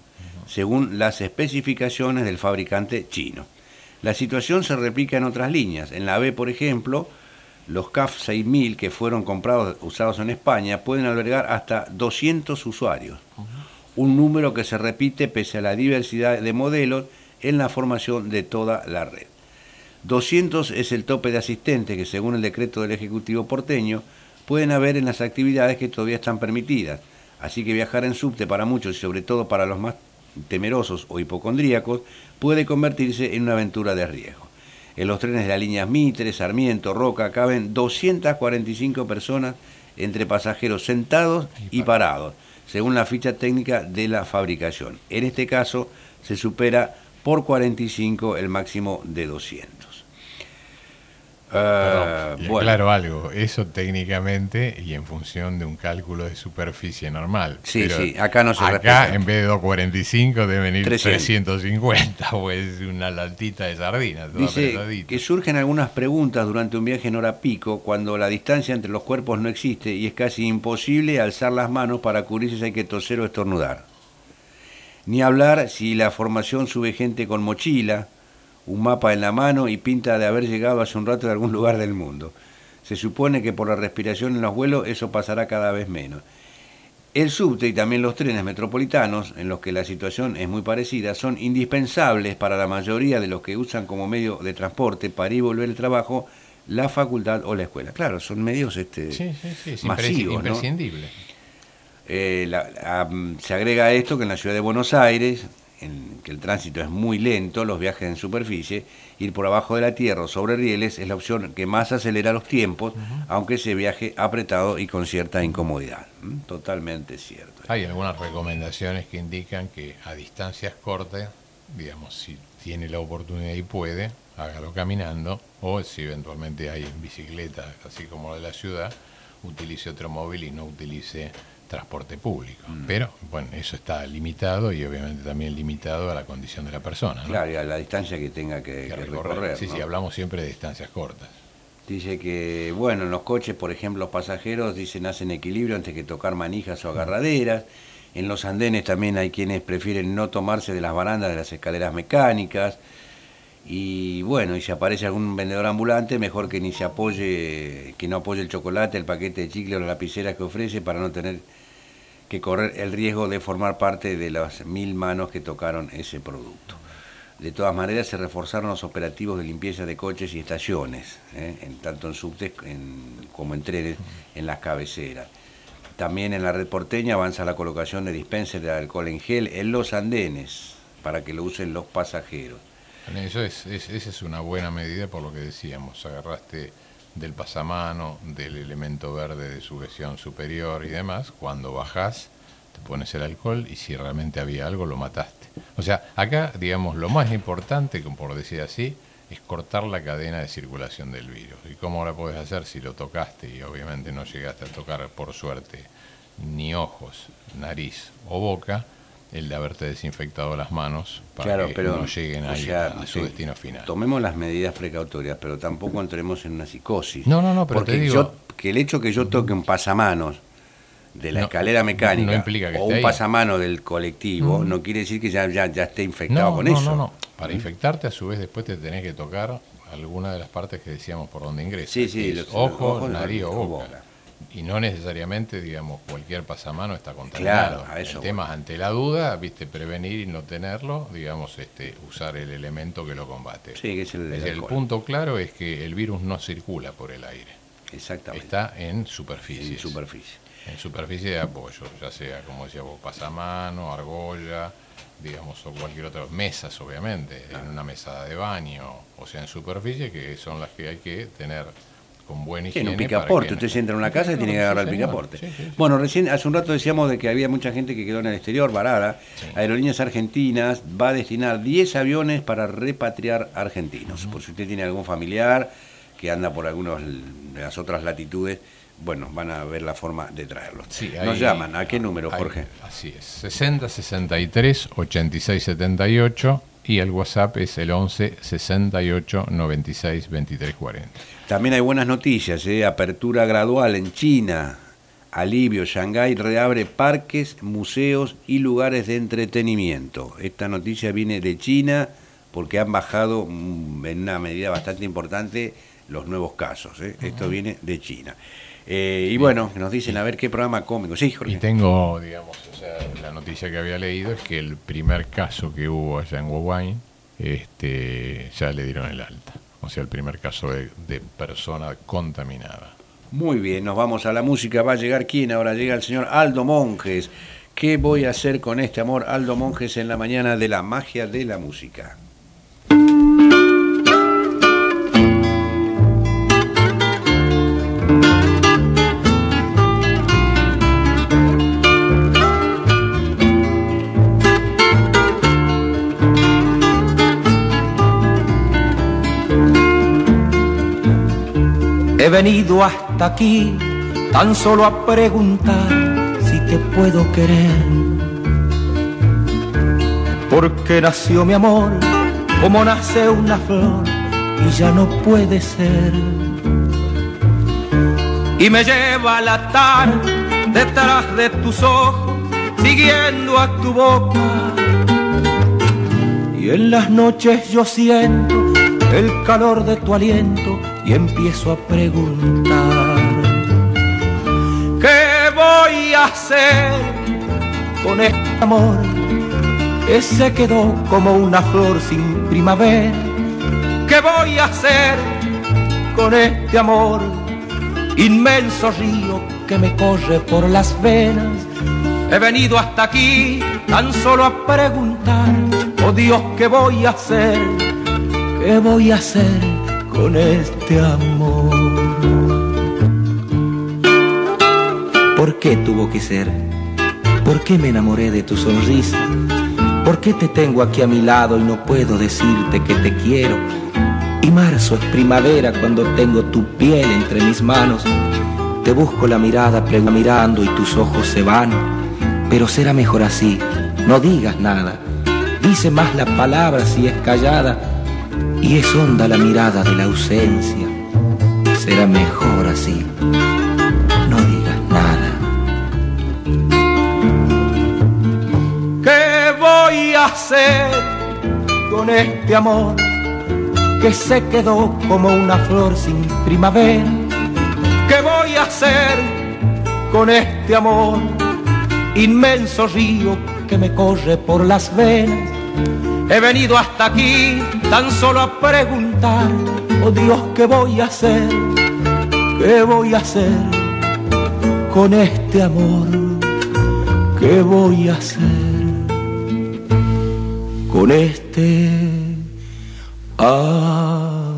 según las especificaciones del fabricante chino. La situación se replica en otras líneas. En la B, por ejemplo, los CAF 6000 que fueron comprados usados en España pueden albergar hasta 200 usuarios, un número que se repite pese a la diversidad de modelos en la formación de toda la red. 200 es el tope de asistentes que según el decreto del Ejecutivo porteño pueden haber en las actividades que todavía están permitidas. Así que viajar en subte para muchos y sobre todo para los más temerosos o hipocondríacos puede convertirse en una aventura de riesgo. En los trenes de las líneas Mitre, Sarmiento, Roca caben 245 personas entre pasajeros sentados y parados, según la ficha técnica de la fabricación. En este caso se supera por 45 el máximo de 200. Ah, claro algo, eso técnicamente y en función de un cálculo de superficie normal. Sí, sí, acá no se Acá en vez de 245 deben ir 350, o <laughs> es una latita de sardinas. Dice que surgen algunas preguntas durante un viaje en hora pico cuando la distancia entre los cuerpos no existe y es casi imposible alzar las manos para cubrirse si hay que toser o estornudar. Ni hablar si la formación sube gente con mochila, un mapa en la mano y pinta de haber llegado hace un rato de algún <laughs> lugar del mundo. Se supone que por la respiración en los vuelos eso pasará cada vez menos. El subte y también los trenes metropolitanos, en los que la situación es muy parecida, son indispensables para la mayoría de los que usan como medio de transporte para ir y volver al trabajo la facultad o la escuela. Claro, son medios este, sí, sí, sí, masivos. Imprescindibles. Eh, se agrega a esto que en la ciudad de Buenos Aires, en que el tránsito es muy lento, los viajes en superficie, ir por abajo de la tierra o sobre rieles es la opción que más acelera los tiempos, aunque se viaje apretado y con cierta incomodidad. Totalmente cierto. Hay algunas recomendaciones que indican que a distancias cortas, digamos, si tiene la oportunidad y puede, hágalo caminando, o si eventualmente hay bicicleta, así como de la ciudad, utilice otro móvil y no utilice transporte público. Mm. Pero, bueno, eso está limitado y obviamente también limitado a la condición de la persona. Claro, y a la distancia que tenga que, recorrer. sí, sí, hablamos siempre de distancias cortas. Dice que, bueno, en los coches, por ejemplo, los pasajeros dicen hacen equilibrio antes que tocar manijas o agarraderas. En los andenes también hay quienes prefieren no tomarse de las barandas de las escaleras mecánicas. Y bueno, y si aparece algún vendedor ambulante, mejor que ni se apoye, que no apoye el chocolate, el paquete de chicle o la lapicera que ofrece para no tener que correr el riesgo de formar parte de las mil manos que tocaron ese producto. De todas maneras, se reforzaron los operativos de limpieza de coches y estaciones, ¿eh? en, tanto en subtes como en trenes, en las cabeceras. También en la red porteña avanza la colocación de dispenser de alcohol en gel en los andenes, para que lo usen los pasajeros. Eso es, esa es una buena medida por lo que decíamos, agarraste del pasamano, del elemento verde de sujeción superior y demás, cuando bajás te pones el alcohol y si realmente había algo lo mataste. O sea, acá, digamos, lo más importante, por decir así, es cortar la cadena de circulación del virus. ¿Y cómo la puedes hacer si lo tocaste y obviamente no llegaste a tocar, por suerte, ni ojos, nariz o boca? El de haberte desinfectado las manos para que no lleguen a, su destino final. Tomemos las medidas precautorias, pero tampoco entremos en una psicosis. No, no, no, pero porque yo, que el hecho que yo toque un pasamanos de la escalera mecánica o un pasamano del colectivo no quiere decir que ya, ya, ya esté infectado con eso. No, no, no. Para infectarte, a su vez, después te tenés que tocar alguna de las partes que decíamos por donde ingresas. Sí, sí, ojo, nariz o boca y no necesariamente, digamos, cualquier pasamano está contaminado. Claro, eso. El tema ante la duda, viste, prevenir y no tenerlo, digamos, este, usar el elemento que lo combate. Sí, que es el, el punto claro es que el virus no circula por el aire. Exactamente. Está en superficie. En superficie. En superficie de apoyo, ya sea, como decía vos, pasamano, argolla, digamos, o cualquier otra, mesas obviamente, en una mesa de baño, o sea, en superficie, que son las que hay que tener con buen higiene. Tiene un picaporte, usted se entra en una casa y tiene que agarrar el picaporte. Bueno, recién, hace un rato decíamos de que había mucha gente que quedó en el exterior, varada. Aerolíneas Argentinas va a destinar 10 aviones para repatriar argentinos. Por si usted tiene algún familiar que anda por algunas de las otras latitudes, bueno, van a ver la forma de traerlos. Nos llaman, ¿a qué número, Jorge? Así es, 60 63 86 78 y el WhatsApp es el 11 68 96 23 40. También hay buenas noticias, ¿eh? apertura gradual en China, alivio, Shanghái reabre parques, museos y lugares de entretenimiento. Esta noticia viene de China porque han bajado mm, en una medida bastante importante los nuevos casos. ¿eh? Esto viene de China. Eh, y bueno, nos dicen a ver qué programa cómico. Sí, Y tengo, digamos, o sea, la noticia que había leído es que el primer caso que hubo allá en Wuhan, este, ya le dieron el alta. O el primer caso de, de persona contaminada. Muy bien, nos vamos a la música. Va a llegar quién ahora llega el señor Aldo Monjes. ¿Qué voy a hacer con este amor? Aldo Monjes en la mañana de la magia de la música. He venido hasta aquí tan solo a preguntar si te puedo querer. Porque nació mi amor como nace una flor y ya no puede ser. Y me lleva la tarde detrás de tus ojos, siguiendo a tu boca. Y en las noches yo siento el calor de tu aliento y empiezo a preguntar, ¿qué voy a hacer con este amor que se quedó como una flor sin primavera? ¿Qué voy a hacer con este amor? Inmenso río que me corre por las venas. He venido hasta aquí tan solo a preguntar, oh Dios, ¿qué voy a hacer? ¿Qué voy a hacer? Con este amor. ¿Por qué tuvo que ser? ¿Por qué me enamoré de tu sonrisa? ¿Por qué te tengo aquí a mi lado y no puedo decirte que te quiero? Y marzo es primavera cuando tengo tu piel entre mis manos. Te busco la mirada mirando y tus ojos se van. Pero será mejor así, no digas nada. Dice más la palabra si es callada y es honda la mirada de la ausencia. Será mejor así. No digas nada. ¿Qué voy a hacer con este amor que se quedó como una flor sin primavera? ¿Qué voy a hacer con este amor? Inmenso río que me corre por las venas He venido hasta aquí tan solo a preguntar, oh Dios, ¿qué voy a hacer? ¿Qué voy a hacer con este amor? ¿Qué voy a hacer con este amor?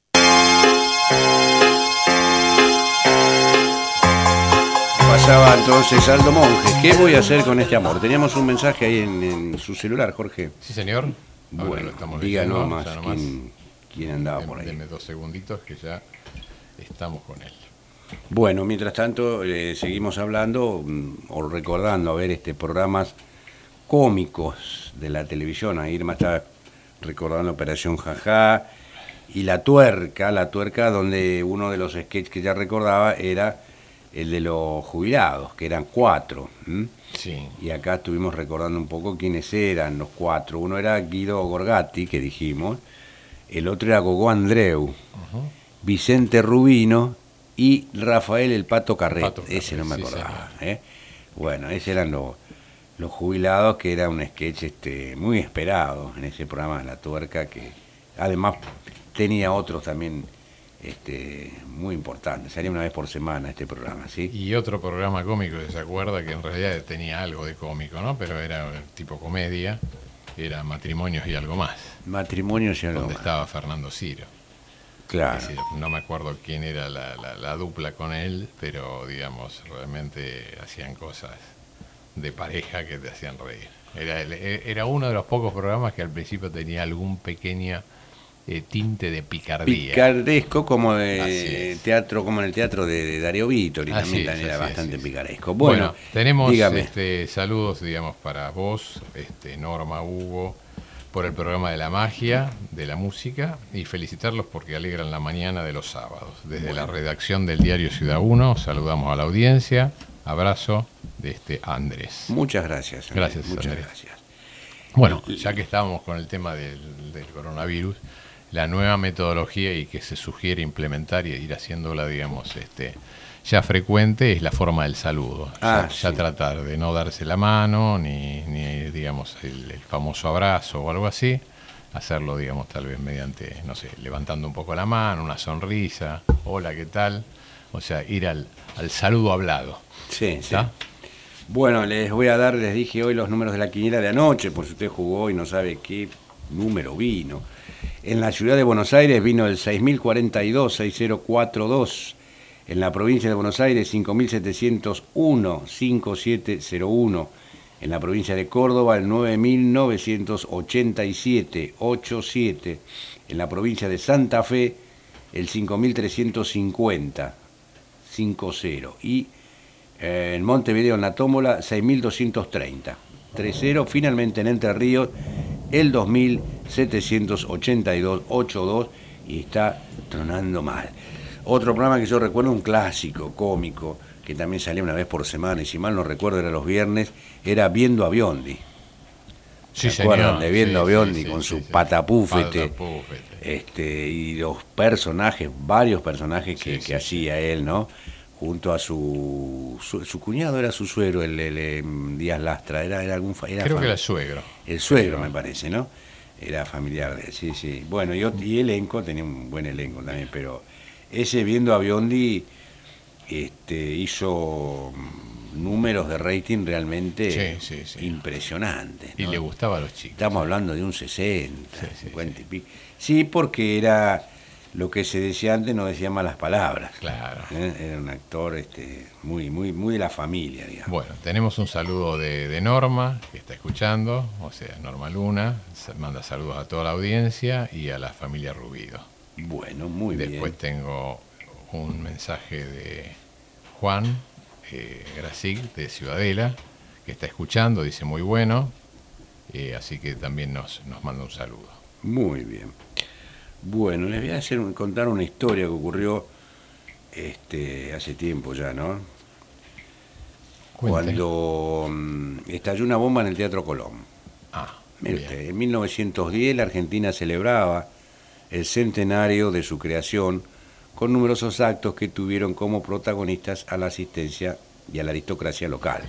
Pasaba entonces Aldo Monge. ¿Qué voy a hacer con este amor? Teníamos un mensaje ahí en, su celular, Jorge. Sí, señor. Bueno, estamos diga nomás, quién, andaba por ahí. Deme dos segunditos que ya estamos con él. Bueno, mientras tanto, eh, seguimos hablando mm, o recordando a ver este programas cómicos de la televisión. Ahí Irma está recordando Operación Jajá y La Tuerca, La Tuerca, donde uno de los sketches que ya recordaba era el de los jubilados, que eran cuatro. Sí. Y acá estuvimos recordando un poco quiénes eran los cuatro. Uno era Guido Gorgati, que dijimos, el otro era Gogó Andreu, Vicente Rubino y Rafael el Pato Carret. ese no me acordaba. ¿eh? Bueno, esos eran los, los jubilados, que era un sketch este, muy esperado en ese programa de La Tuerca, que además tenía otros también este, muy importante. Salía una vez por semana este programa, ¿sí? Y otro programa cómico, ¿se acuerda? Que en realidad tenía algo de cómico, ¿no? Pero era tipo comedia, era Matrimonios y algo más. Matrimonios y algo donde estaba Fernando Ciro. Claro. no me acuerdo quién era la, dupla con él, pero digamos, realmente hacían cosas de pareja que te hacían reír. Era, era uno de los pocos programas que al principio tenía algún pequeña eh, tinte de picardía. Picardesco como de teatro, como en el teatro de, Darío Vítor, también, era bastante picaresco. Bueno, tenemos este, saludos, digamos, para vos, este, Norma, Hugo, por el programa de la magia, de la música, y felicitarlos porque alegran la mañana de los sábados. Desde la redacción del diario Ciudad 1, saludamos a la audiencia. Abrazo de este Andrés. Muchas gracias. Gracias, Muchas gracias. Bueno, ya que estábamos con el tema del, coronavirus, la nueva metodología y que se sugiere implementar y ir haciéndola, digamos, este, ya frecuente es la forma del saludo. Ah, ya, tratar de no darse la mano, ni, ni digamos, el, famoso abrazo o algo así. Hacerlo, digamos, tal vez mediante, no sé, levantando un poco la mano, una sonrisa, hola, ¿qué tal? O sea, ir al, al saludo hablado. Sí, sí. Bueno, les voy a dar, les dije hoy los números de la quiniela de anoche, por si usted jugó y no sabe qué número vino. En la ciudad de Buenos Aires vino el 6042, 6042. En la provincia de Buenos Aires, 5701, 5701. En la provincia de Córdoba, el 9987, 87. En la provincia de Santa Fe, el 5350, 50. Y eh, en Montevideo, en la tómola, 6230. 3-0. Finalmente en Entre Ríos, el 2782, 82. Y está tronando mal. Otro programa que yo recuerdo, un clásico, cómico, que también salía una vez por semana, y si mal no recuerdo era los viernes, era Viendo a Biondi. Sí, ¿Se acuerdan de Viendo a Biondi con su patapúfete? Este, y los personajes, varios personajes que, que hacía él, ¿no? Junto a su, su, cuñado era su suegro, el, em, Díaz Lastra, era, era algún era Creo que era suegro. El suegro me parece, ¿no? Era familiar de él, sí, sí. Bueno, y, y elenco, tenía un buen elenco también, pero ese viendo a Biondi este, hizo mm, números de rating realmente impresionantes. Y le gustaba a los chicos. Estamos hablando de un 60, 50 y pico. Sí, porque era lo que se decía antes no decía malas palabras. Claro. ¿Eh? Era un actor este, muy, muy, muy de la familia, digamos. Bueno, tenemos un saludo de, Norma, que está escuchando, o sea, Norma Luna, manda saludos a toda la audiencia y a la familia Rubido. Bueno, muy bien. Después tengo un mensaje de Juan eh, de Ciudadela, que está escuchando, dice muy bueno, eh, así que también nos, nos manda un saludo. Muy bien. Bueno, les voy a hacer, contar una historia que ocurrió este, hace tiempo ya, ¿no? Cuando mm, estalló una bomba en el Teatro Colón. Ah, en 1910 la Argentina celebraba el centenario de su creación con numerosos actos que tuvieron como protagonistas a la asistencia y a la aristocracia local.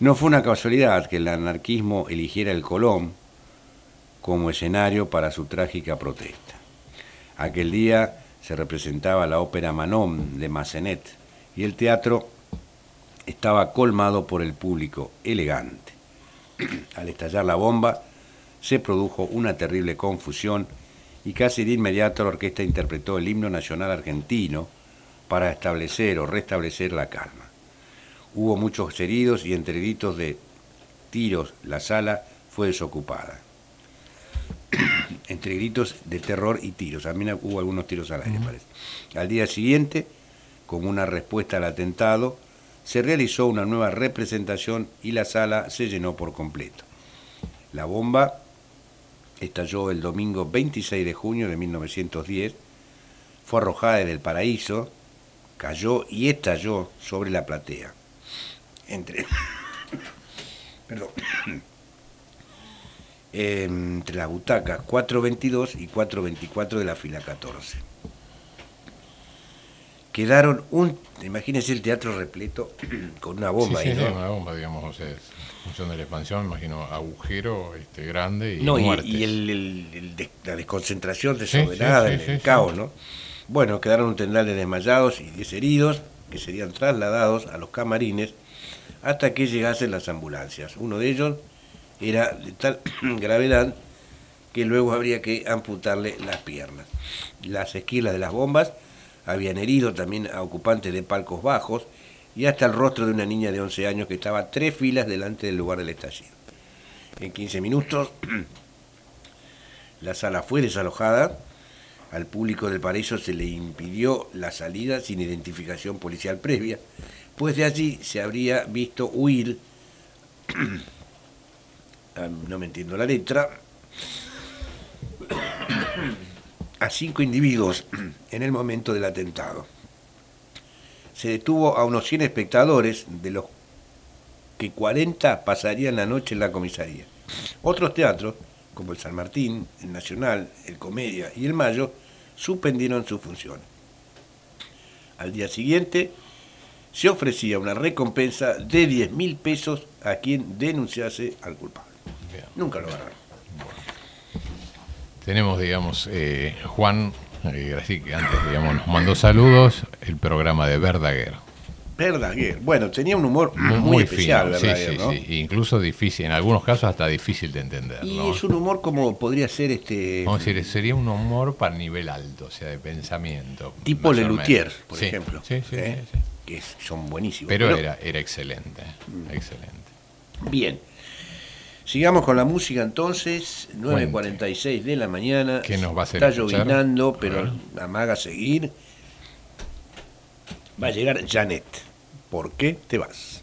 No fue una casualidad que el anarquismo eligiera el Colón como escenario para su trágica protesta. Aquel día se representaba la ópera Manon de Massenet y el teatro estaba colmado por el público elegante. <clears throat> Al estallar la bomba, se produjo una terrible confusión y casi de inmediato la orquesta interpretó el himno nacional argentino para establecer o restablecer la calma. Hubo muchos heridos y entre gritos de tiros la sala fue desocupada <clears throat> entre gritos de terror y tiros. También hubo algunos tiros al aire, parece. Al día siguiente, como una respuesta al atentado, se realizó una nueva representación y la sala se llenó por completo. La bomba estalló el domingo 26 de junio de 1910, fue arrojada desde el paraíso, cayó y estalló sobre la platea. Entre. <coughs> Perdón entre las butacas 422 y 424 de la fila 14. Quedaron un, imagínense el teatro repleto con una bomba ahí, ¿no? una bomba, digamos, o sea, en función de la expansión, imagino agujero este, grande y no, Y, el, la desconcentración desordenada, el caos, ¿no? Bueno, quedaron un tendal de desmayados y 10 heridos que serían trasladados a los camarines hasta que llegasen las ambulancias. Uno de ellos era de tal <clears throat> gravedad que luego habría que amputarle las piernas. Las esquilas de las bombas habían herido también a ocupantes de palcos bajos y hasta el rostro de una niña de 11 años que estaba tres filas delante del lugar del estallido. En 15 minutos <clears throat> La sala fue desalojada. Al público del paraíso se le impidió la salida sin identificación policial previa, pues de allí se habría visto huir, <clears throat> no me entiendo la letra, a cinco individuos en el momento del atentado. Se detuvo a unos 100 espectadores, de los que 40 pasarían la noche en la comisaría. Otros teatros, como el San Martín, el Nacional, el Comedia y el Mayo, suspendieron sus funciones. Al día siguiente se ofrecía una recompensa de 10 mil pesos a quien denunciase al culpable. Nunca lo ganaron. Tenemos, digamos, eh, Juan, eh, así que antes, digamos, nos mandó saludos, el programa de Verdaguer. Verdaguer, bueno, tenía un humor muy, especial, sí, sí, sí, incluso difícil, en algunos casos hasta difícil de entender. Y es un humor como podría ser este... Vamos a decir, sería un humor para nivel alto, o sea, de pensamiento. Tipo Lelutier, por ejemplo. Sí, sí, ¿eh? Que son buenísimos. Pero, era, era excelente, mm. excelente. Bien. Sigamos con la música entonces, 9.46 de la mañana. ¿Qué nos va a hacer Está llovinando, pero amaga seguir. Va a llegar Janet. ¿Por qué te vas?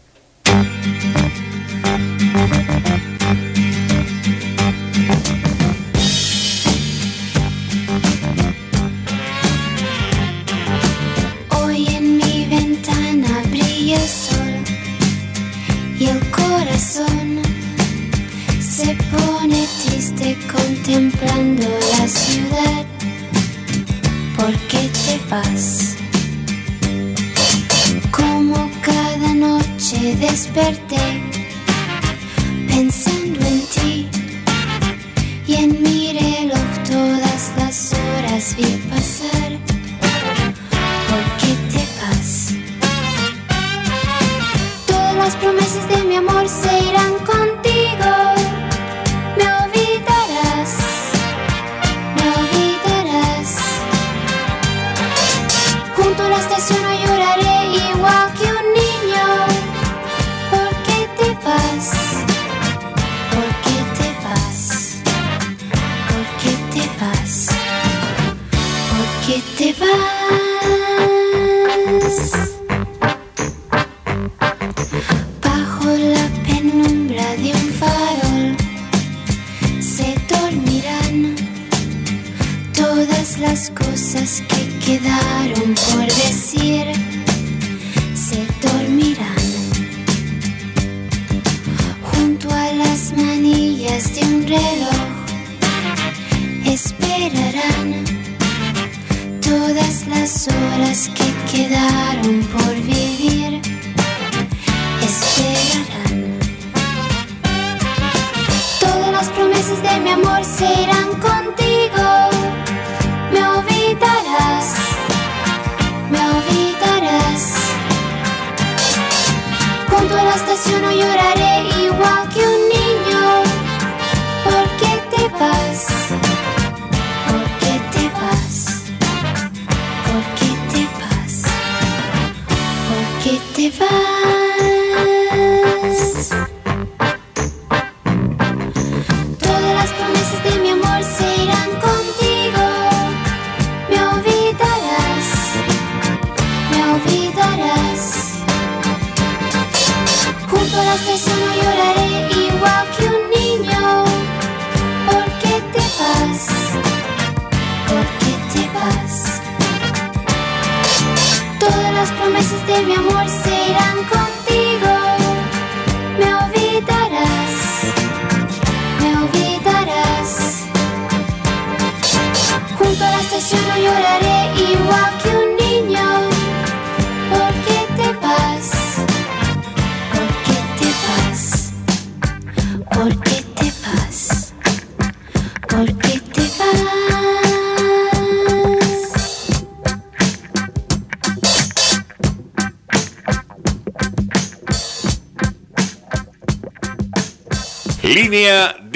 Contemplando la ciudad. ¿Por qué te vas? Como cada noche desperté pensando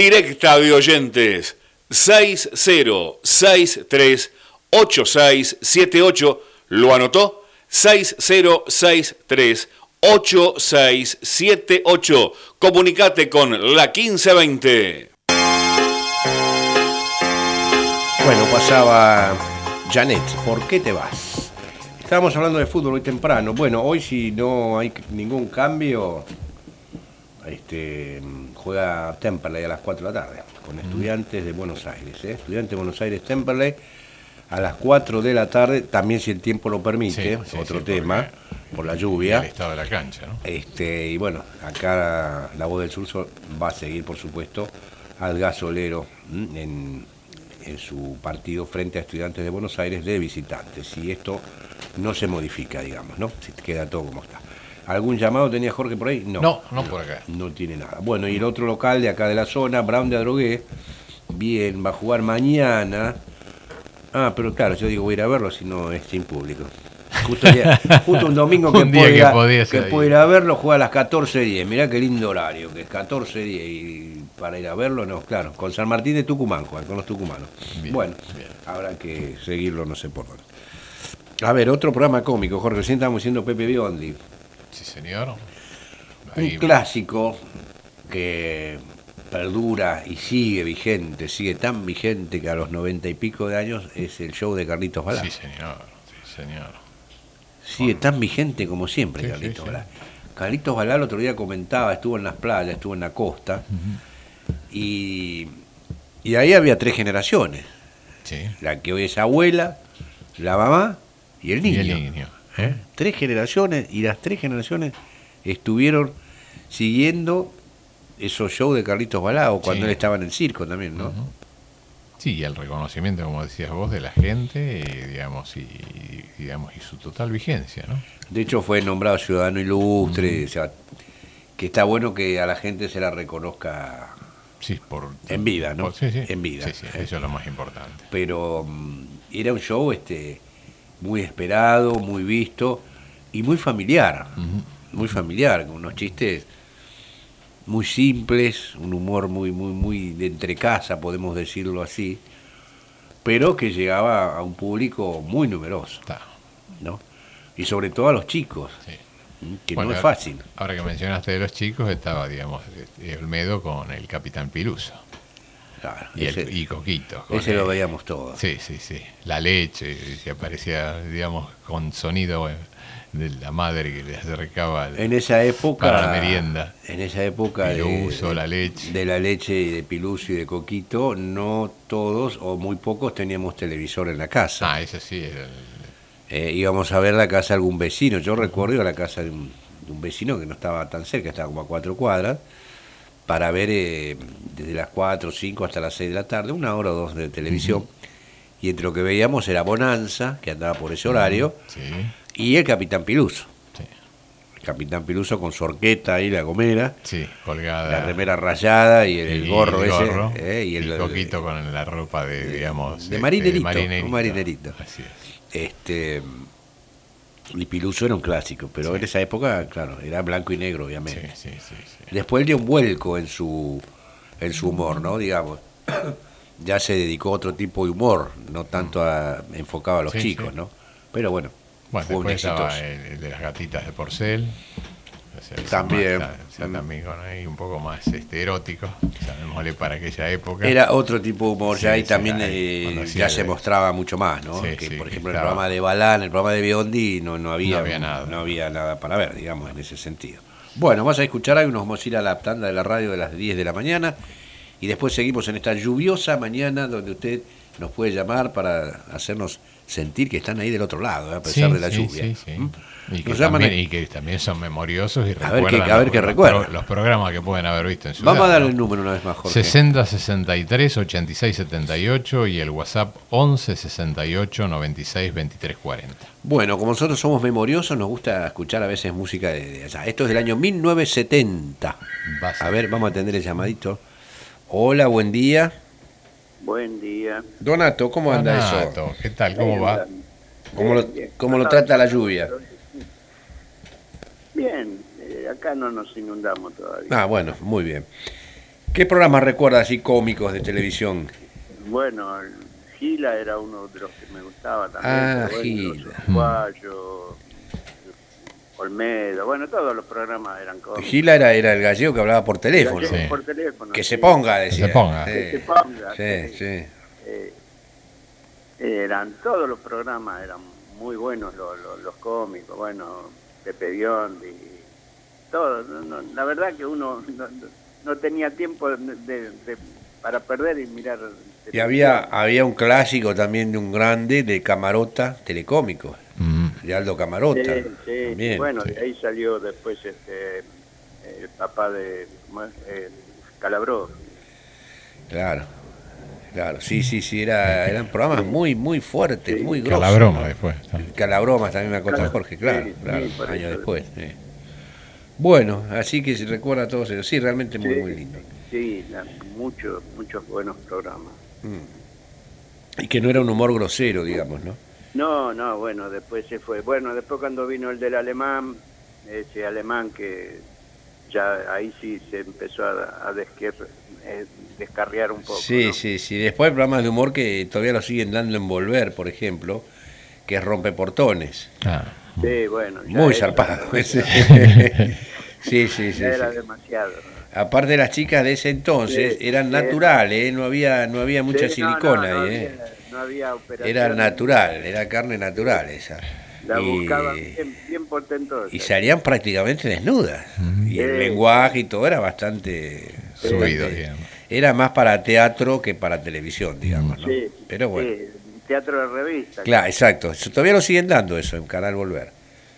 directa de oyentes 60638678. ¿Lo anotó? 60638678. Comunicate con la 1520. pasaba Janet, ¿por qué te vas? Estábamos hablando de fútbol hoy temprano. Bueno, hoy si no hay ningún cambio, este, juega Temperley a las 4 de la tarde, con estudiantes de Buenos Aires. ¿eh? Estudiantes de Buenos Aires Temperley a las 4 de la tarde, también si el tiempo lo permite, otro tema, por la lluvia. El estado de la cancha, ¿no? Este, y bueno, acá la voz del sur va a seguir, por supuesto, al gasolero en, en su partido frente a Estudiantes de Buenos Aires de visitantes. Y esto no se modifica, digamos, ¿no? Se queda todo como está. ¿Algún llamado tenía Jorge por ahí? No. No, no por acá. No tiene nada. Bueno, y el otro local de acá de la zona, Brown de Adrogué, bien, va a jugar mañana. Ah, pero claro, yo digo voy a ir a verlo si no es sin público. Justo, <laughs> un domingo que, puedo ir a verlo, juega a las 14.10. Mirá qué lindo horario, que es 14.10. Y para ir a verlo, no, claro, con San Martín de Tucumán, juega, con los tucumanos. bueno, habrá que seguirlo, no sé por dónde. A ver, otro programa cómico, Jorge, recién estamos diciendo Pepe Biondi. Sí, señor. un clásico que perdura y sigue vigente, sigue tan vigente que a los noventa y pico de años es el show de Carlitos Balá. Sí, señor, sí, señor. Sigue tan vigente como siempre Carlitos Balá. Carlitos Balá el otro día comentaba, estuvo en las playas, estuvo en la costa, y, y ahí había tres generaciones. La que hoy es abuela, la mamá y el niño. ¿Eh? Tres generaciones y las tres generaciones estuvieron siguiendo esos shows de Carlitos Balao cuando él estaba en el circo también, ¿no? Sí, y el reconocimiento, como decías vos, de la gente, digamos, y, digamos, y su total vigencia, ¿no? De hecho fue nombrado ciudadano ilustre, o sea, que está bueno que a la gente se la reconozca sí, por, en vida, ¿no? sí, sí. En vida. Sí, eso es lo más importante. Pero mm, era un show este muy esperado, muy visto y muy familiar, muy familiar, con unos chistes muy simples, un humor muy, muy, muy de entre casa, podemos decirlo así, pero que llegaba a un público muy numeroso, ¿no? Y sobre todo a los chicos, que no es fácil. Ahora que mencionaste de los chicos, estaba, digamos, Olmedo con el Capitán Y, el, Coquito. ese lo veíamos todos. Sí, sí, sí. La leche, se aparecía, digamos, con sonido eh, de la madre que le acercaba en esa época, para la merienda. En esa época Piluso, de, la leche. De la leche y de Piluso y de Coquito, no todos o muy pocos teníamos televisor en la casa. Ah, eso sí. Eh, íbamos a ver la casa de algún vecino. Yo recuerdo a la casa de un, de un vecino que no estaba tan cerca, estaba como a cuatro cuadras para ver eh, desde las 4 o 5 hasta las 6 de la tarde, una hora o dos de televisión. Y entre lo que veíamos era Bonanza, que andaba por ese horario, y el Capitán Piluso. El Capitán Piluso con su orqueta ahí, la gomera. colgada. La remera rayada y el, gorro, ese. Eh, y el, coquito con la ropa de, digamos. De, marinerito, Un marinerito. Así es. Este, y Piluso era un clásico, pero en esa época, claro, era blanco y negro, obviamente. Sí, sí, Después dio un vuelco en su, en su humor, ¿no? Digamos. <coughs> ya se dedicó a otro tipo de humor, no tanto a, enfocado a los chicos, ¿no? Pero bueno, bueno fue después estaba el, de las gatitas de porcel. también. También con ahí un poco más este, erótico, llamémosle para aquella época. Era otro tipo de humor, ya ahí también eh, ya se mostraba mucho más, ¿no? que, por ejemplo, en el programa de Balán, el programa de Biondi, no, no, había, nada. no había nada para ver, digamos, en ese sentido. Bueno, vamos a escuchar algo, nos vamos a ir a la tanda de la radio de las 10 de la mañana y después seguimos en esta lluviosa mañana donde usted nos puede llamar para hacernos sentir que están ahí del otro lado, ¿eh? a pesar de la lluvia. ¿Mm? Y que, también, son memoriosos y a ver que, a ver que recuerdan. Los, programas que pueden haber visto en su Vamos a dar el número una vez más, Jorge. 60 63 86 78 y el WhatsApp 11 68 96 23 40. Bueno, como nosotros somos memoriosos, nos gusta escuchar a veces música de, allá. Esto es del año 1970. A ver, vamos a atender el llamadito. Hola, buen día. Buen día. Donato, ¿cómo anda eso? ¿Qué tal? ¿Cómo va? ¿Cómo lo, cómo lo trata la lluvia? Bien, eh, acá no nos inundamos todavía. Ah, bueno, muy bien. ¿Qué programas recuerda así cómicos de televisión? Bueno, Gila era uno de los que me gustaba también. Ah, Gila. Guayo, Olmedo, bueno, todos los programas eran cómicos. Gila era, era el gallego que hablaba por teléfono. por teléfono que se ponga, decía. Que se ponga. Que se ponga. Sí, sí. Eh, Eran todos los programas, eran muy buenos los, los, cómicos, bueno, Pepe Biondi, todo. la verdad que uno no, tenía tiempo de, para perder y mirar. Y había, había un clásico también de un grande de Camarota Telecómico, mm. de Aldo Camarota. Sí, bueno, de ahí salió después este, el papá de Calabró. Claro. Claro, sí, sí, sí, era, eran programas muy, muy fuertes, muy grosos. Calabroma después. Calabroma también me acuerdo Jorge, claro, claro, años después. Bueno, así que se recuerda a todos ellos. Sí, realmente muy, muy lindo. Sí, muchos, muchos buenos programas. Mm. Y que no era un humor grosero, digamos, ¿no? No, no, bueno, después se fue. Bueno, después cuando vino el del alemán, ese alemán que ya ahí sí se empezó a, a eh, descarriar un poco. Sí, sí, sí. Después hay programas de humor que todavía lo siguen dando en Volver, por ejemplo, que es Rompeportones. Ah. Sí, bueno. Muy zarpado. <laughs> <laughs> sí, sí, sí. era demasiado. Aparte de las chicas de ese entonces, eran naturales, ¿eh? no había no había mucha silicona ahí. ¿eh? no había operación. Era natural, era carne natural esa. La y, buscaban bien, bien Y salían prácticamente desnudas. Y el lenguaje y todo era bastante subido, Era más para teatro que para televisión, digamos, ¿no? Pero bueno. teatro de revista. Claro, exacto. Todavía lo siguen dando eso en Canal Volver.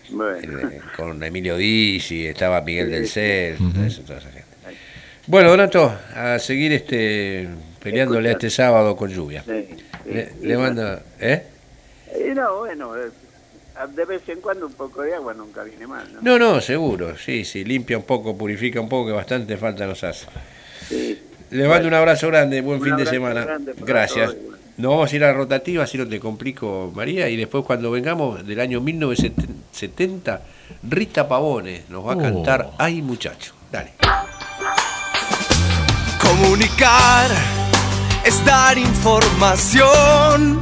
Bueno. Eh, con Emilio Dizzi, estaba Miguel del Cel, toda esa gente. Bueno, Donato, a seguir este peleándole este sábado con lluvia. le, mando, ¿eh? No, bueno, de vez en cuando un poco de agua nunca viene mal, ¿no? No, no, seguro, sí, sí, limpia un poco, purifica un poco, que bastante falta nos hace. Sí. Le mando un abrazo grande, buen fin de semana. Gracias. Nos vamos a ir a la rotativa, así no te complico, María, y después cuando vengamos del año 1970, Rita Pavone nos va a oh. cantar Ay muchacho. Dale. Comunicar es dar información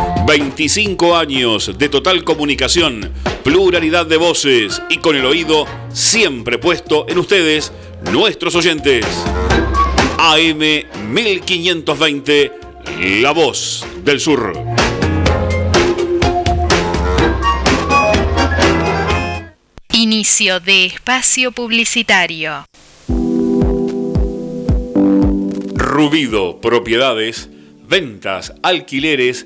25 años de total comunicación, pluralidad de voces y con el oído siempre puesto en ustedes, nuestros oyentes. AM 1520, La Voz del Sur. Inicio de espacio publicitario. Rubido Propiedades, ventas, alquileres,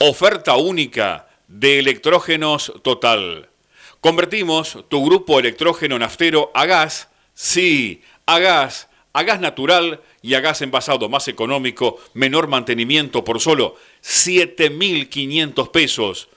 Oferta única de electrógenos total. Convertimos tu grupo electrógeno naftero a gas, sí, a gas, a gas natural y a gas envasado más económico, menor mantenimiento por solo 7.500 pesos.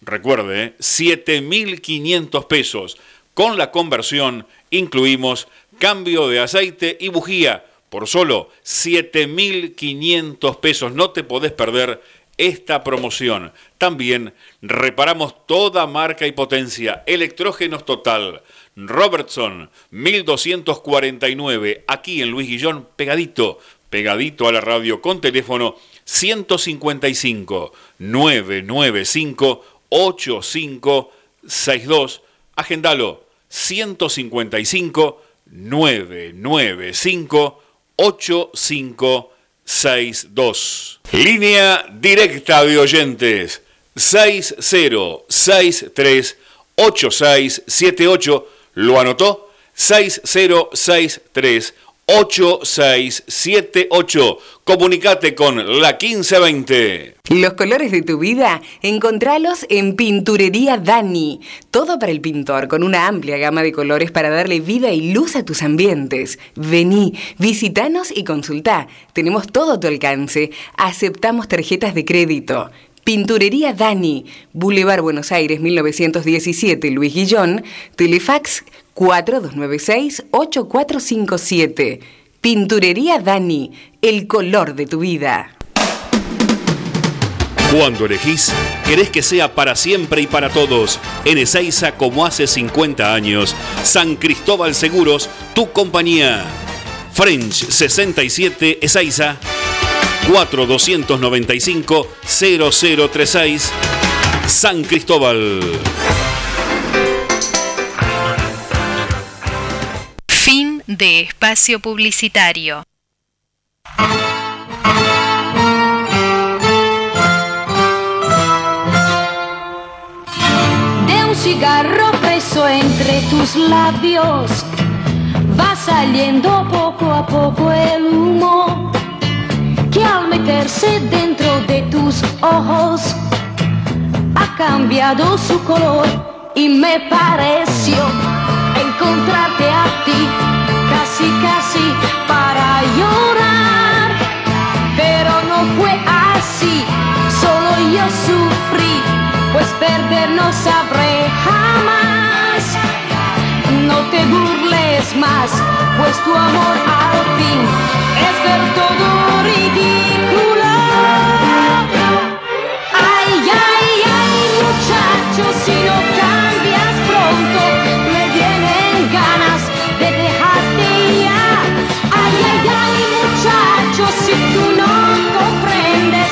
Recuerde, 7.500 pesos. Con la conversión incluimos cambio de aceite y bujía por solo 7.500 pesos. No te podés perder esta promoción. También reparamos toda marca y potencia. Electrógenos Total. Robertson 1249. Aquí en Luis Guillón, pegadito, pegadito a la radio con teléfono 155 995 85 62. Agendalo 155 995 8562. Línea directa de oyentes 6063 8678. ¿Lo anotó? 6063 8678. Comunicate con la 1520. Los colores de tu vida, encontralos en Pinturería Dani. Todo para el pintor, con una amplia gama de colores para darle vida y luz a tus ambientes. Vení, visitanos y consultá. Tenemos todo a tu alcance. Aceptamos tarjetas de crédito. Pinturería Dani, Boulevard Buenos Aires 1917, Luis Guillón, Telefax 4296-8457. Pinturería Dani, el color de tu vida. Cuando elegís, querés que sea para siempre y para todos. En Ezeiza, como hace 50 años. San Cristóbal Seguros, tu compañía. French 67 Ezeiza. 4295 0036 San Cristóbal. De espacio publicitario. De un cigarro preso entre tus labios va saliendo poco a poco el humo que al meterse dentro de tus ojos ha cambiado su color y me pareció encontrarte a ti casi casi para llorar. Pero no fue así solo yo sufrí pues perder no sabré jamás. No te burles más pues tu amor al fin es del todo ridículo tú no comprendes.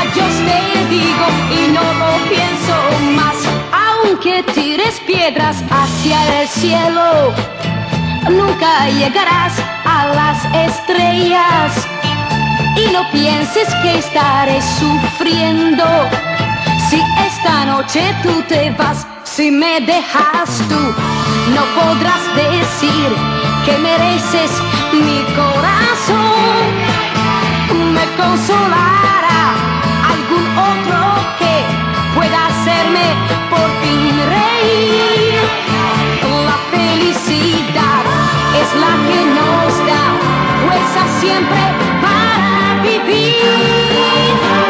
Adiós te digo y no lo pienso más. Aunque tires piedras hacia el cielo nunca llegarás a las estrellas. Y no pienses que estaré sufriendo. Si esta noche tú te vas si me dejas tú no podrás decir que mereces mi corazón me consolará algún otro que pueda hacerme por fin reír la felicidad es la que nos da fuerza siempre para vivir.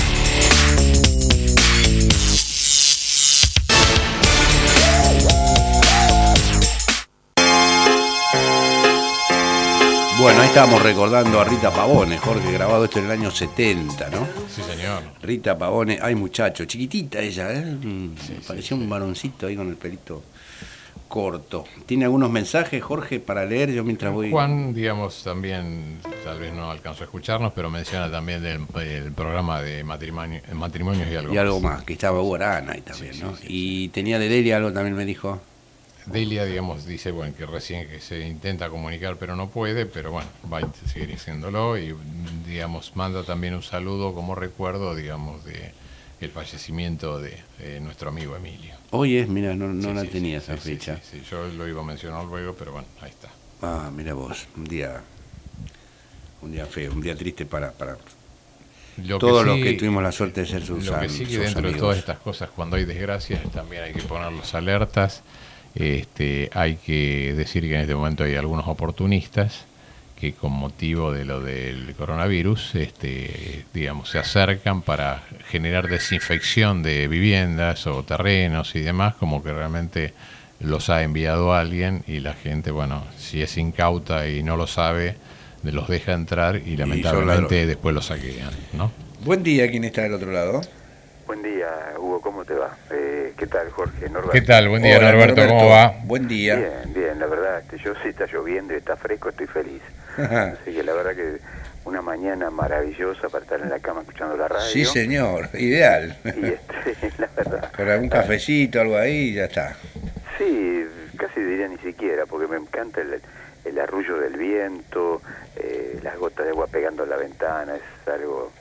Bueno, ahí estábamos recordando a Rita Pavone, Jorge, grabado esto en el año 70, ¿no? Sí, señor. Rita Pavone, ay muchacho, chiquitita ella, ¿eh? Mm, Parecía un varoncito ahí con el pelito corto. ¿Tiene algunos mensajes, Jorge, para leer yo mientras voy? Juan, digamos, también, tal vez no alcanzó a escucharnos, pero menciona también del el programa de matrimonio, matrimonios y algo Y algo más, que estaba Guarana ahí también, ¿no? Y tenía de Delia algo también me dijo. Delia, digamos, dice bueno que recién que se intenta comunicar pero no puede, pero bueno, va a seguir haciéndolo y digamos manda también un saludo como recuerdo, digamos, de el fallecimiento de nuestro amigo Emilio. Hoy es, mira, no, no la tenía esa fecha. Sí, yo lo iba a mencionar luego, pero bueno, ahí está. Ah, mira vos, un día, un día feo, un día triste para, para todos los que tuvimos la suerte de ser sus Lo que sí que dentro de todas estas cosas, cuando hay desgracias, también hay que poner los alertas. Este, hay que decir que en este momento hay algunos oportunistas que con motivo de lo del coronavirus, este, digamos, se acercan para generar desinfección de viviendas o terrenos y demás, como que realmente los ha enviado alguien y la gente, bueno, si es incauta y no lo sabe, los deja entrar y lamentablemente después los saquean, ¿no? Buen día, ¿quién está del otro lado? Buen día, Hugo, ¿cómo te va? Eh, ¿Qué tal, Jorge? Norberto. ¿Qué tal? Buen día, Norberto, ¿cómo va? Buen día. Bien, bien, la verdad, que yo sí está lloviendo y está fresco, estoy feliz. <laughs> Así que la verdad que una mañana maravillosa para estar en la cama escuchando la radio. Sí, señor, ideal. Y este, <laughs> la verdad. Con algún cafecito, algo ahí, ya está. Sí, casi diría ni siquiera, porque me encanta el, el arrullo del viento, eh, las gotas de agua pegando en la ventana, es algo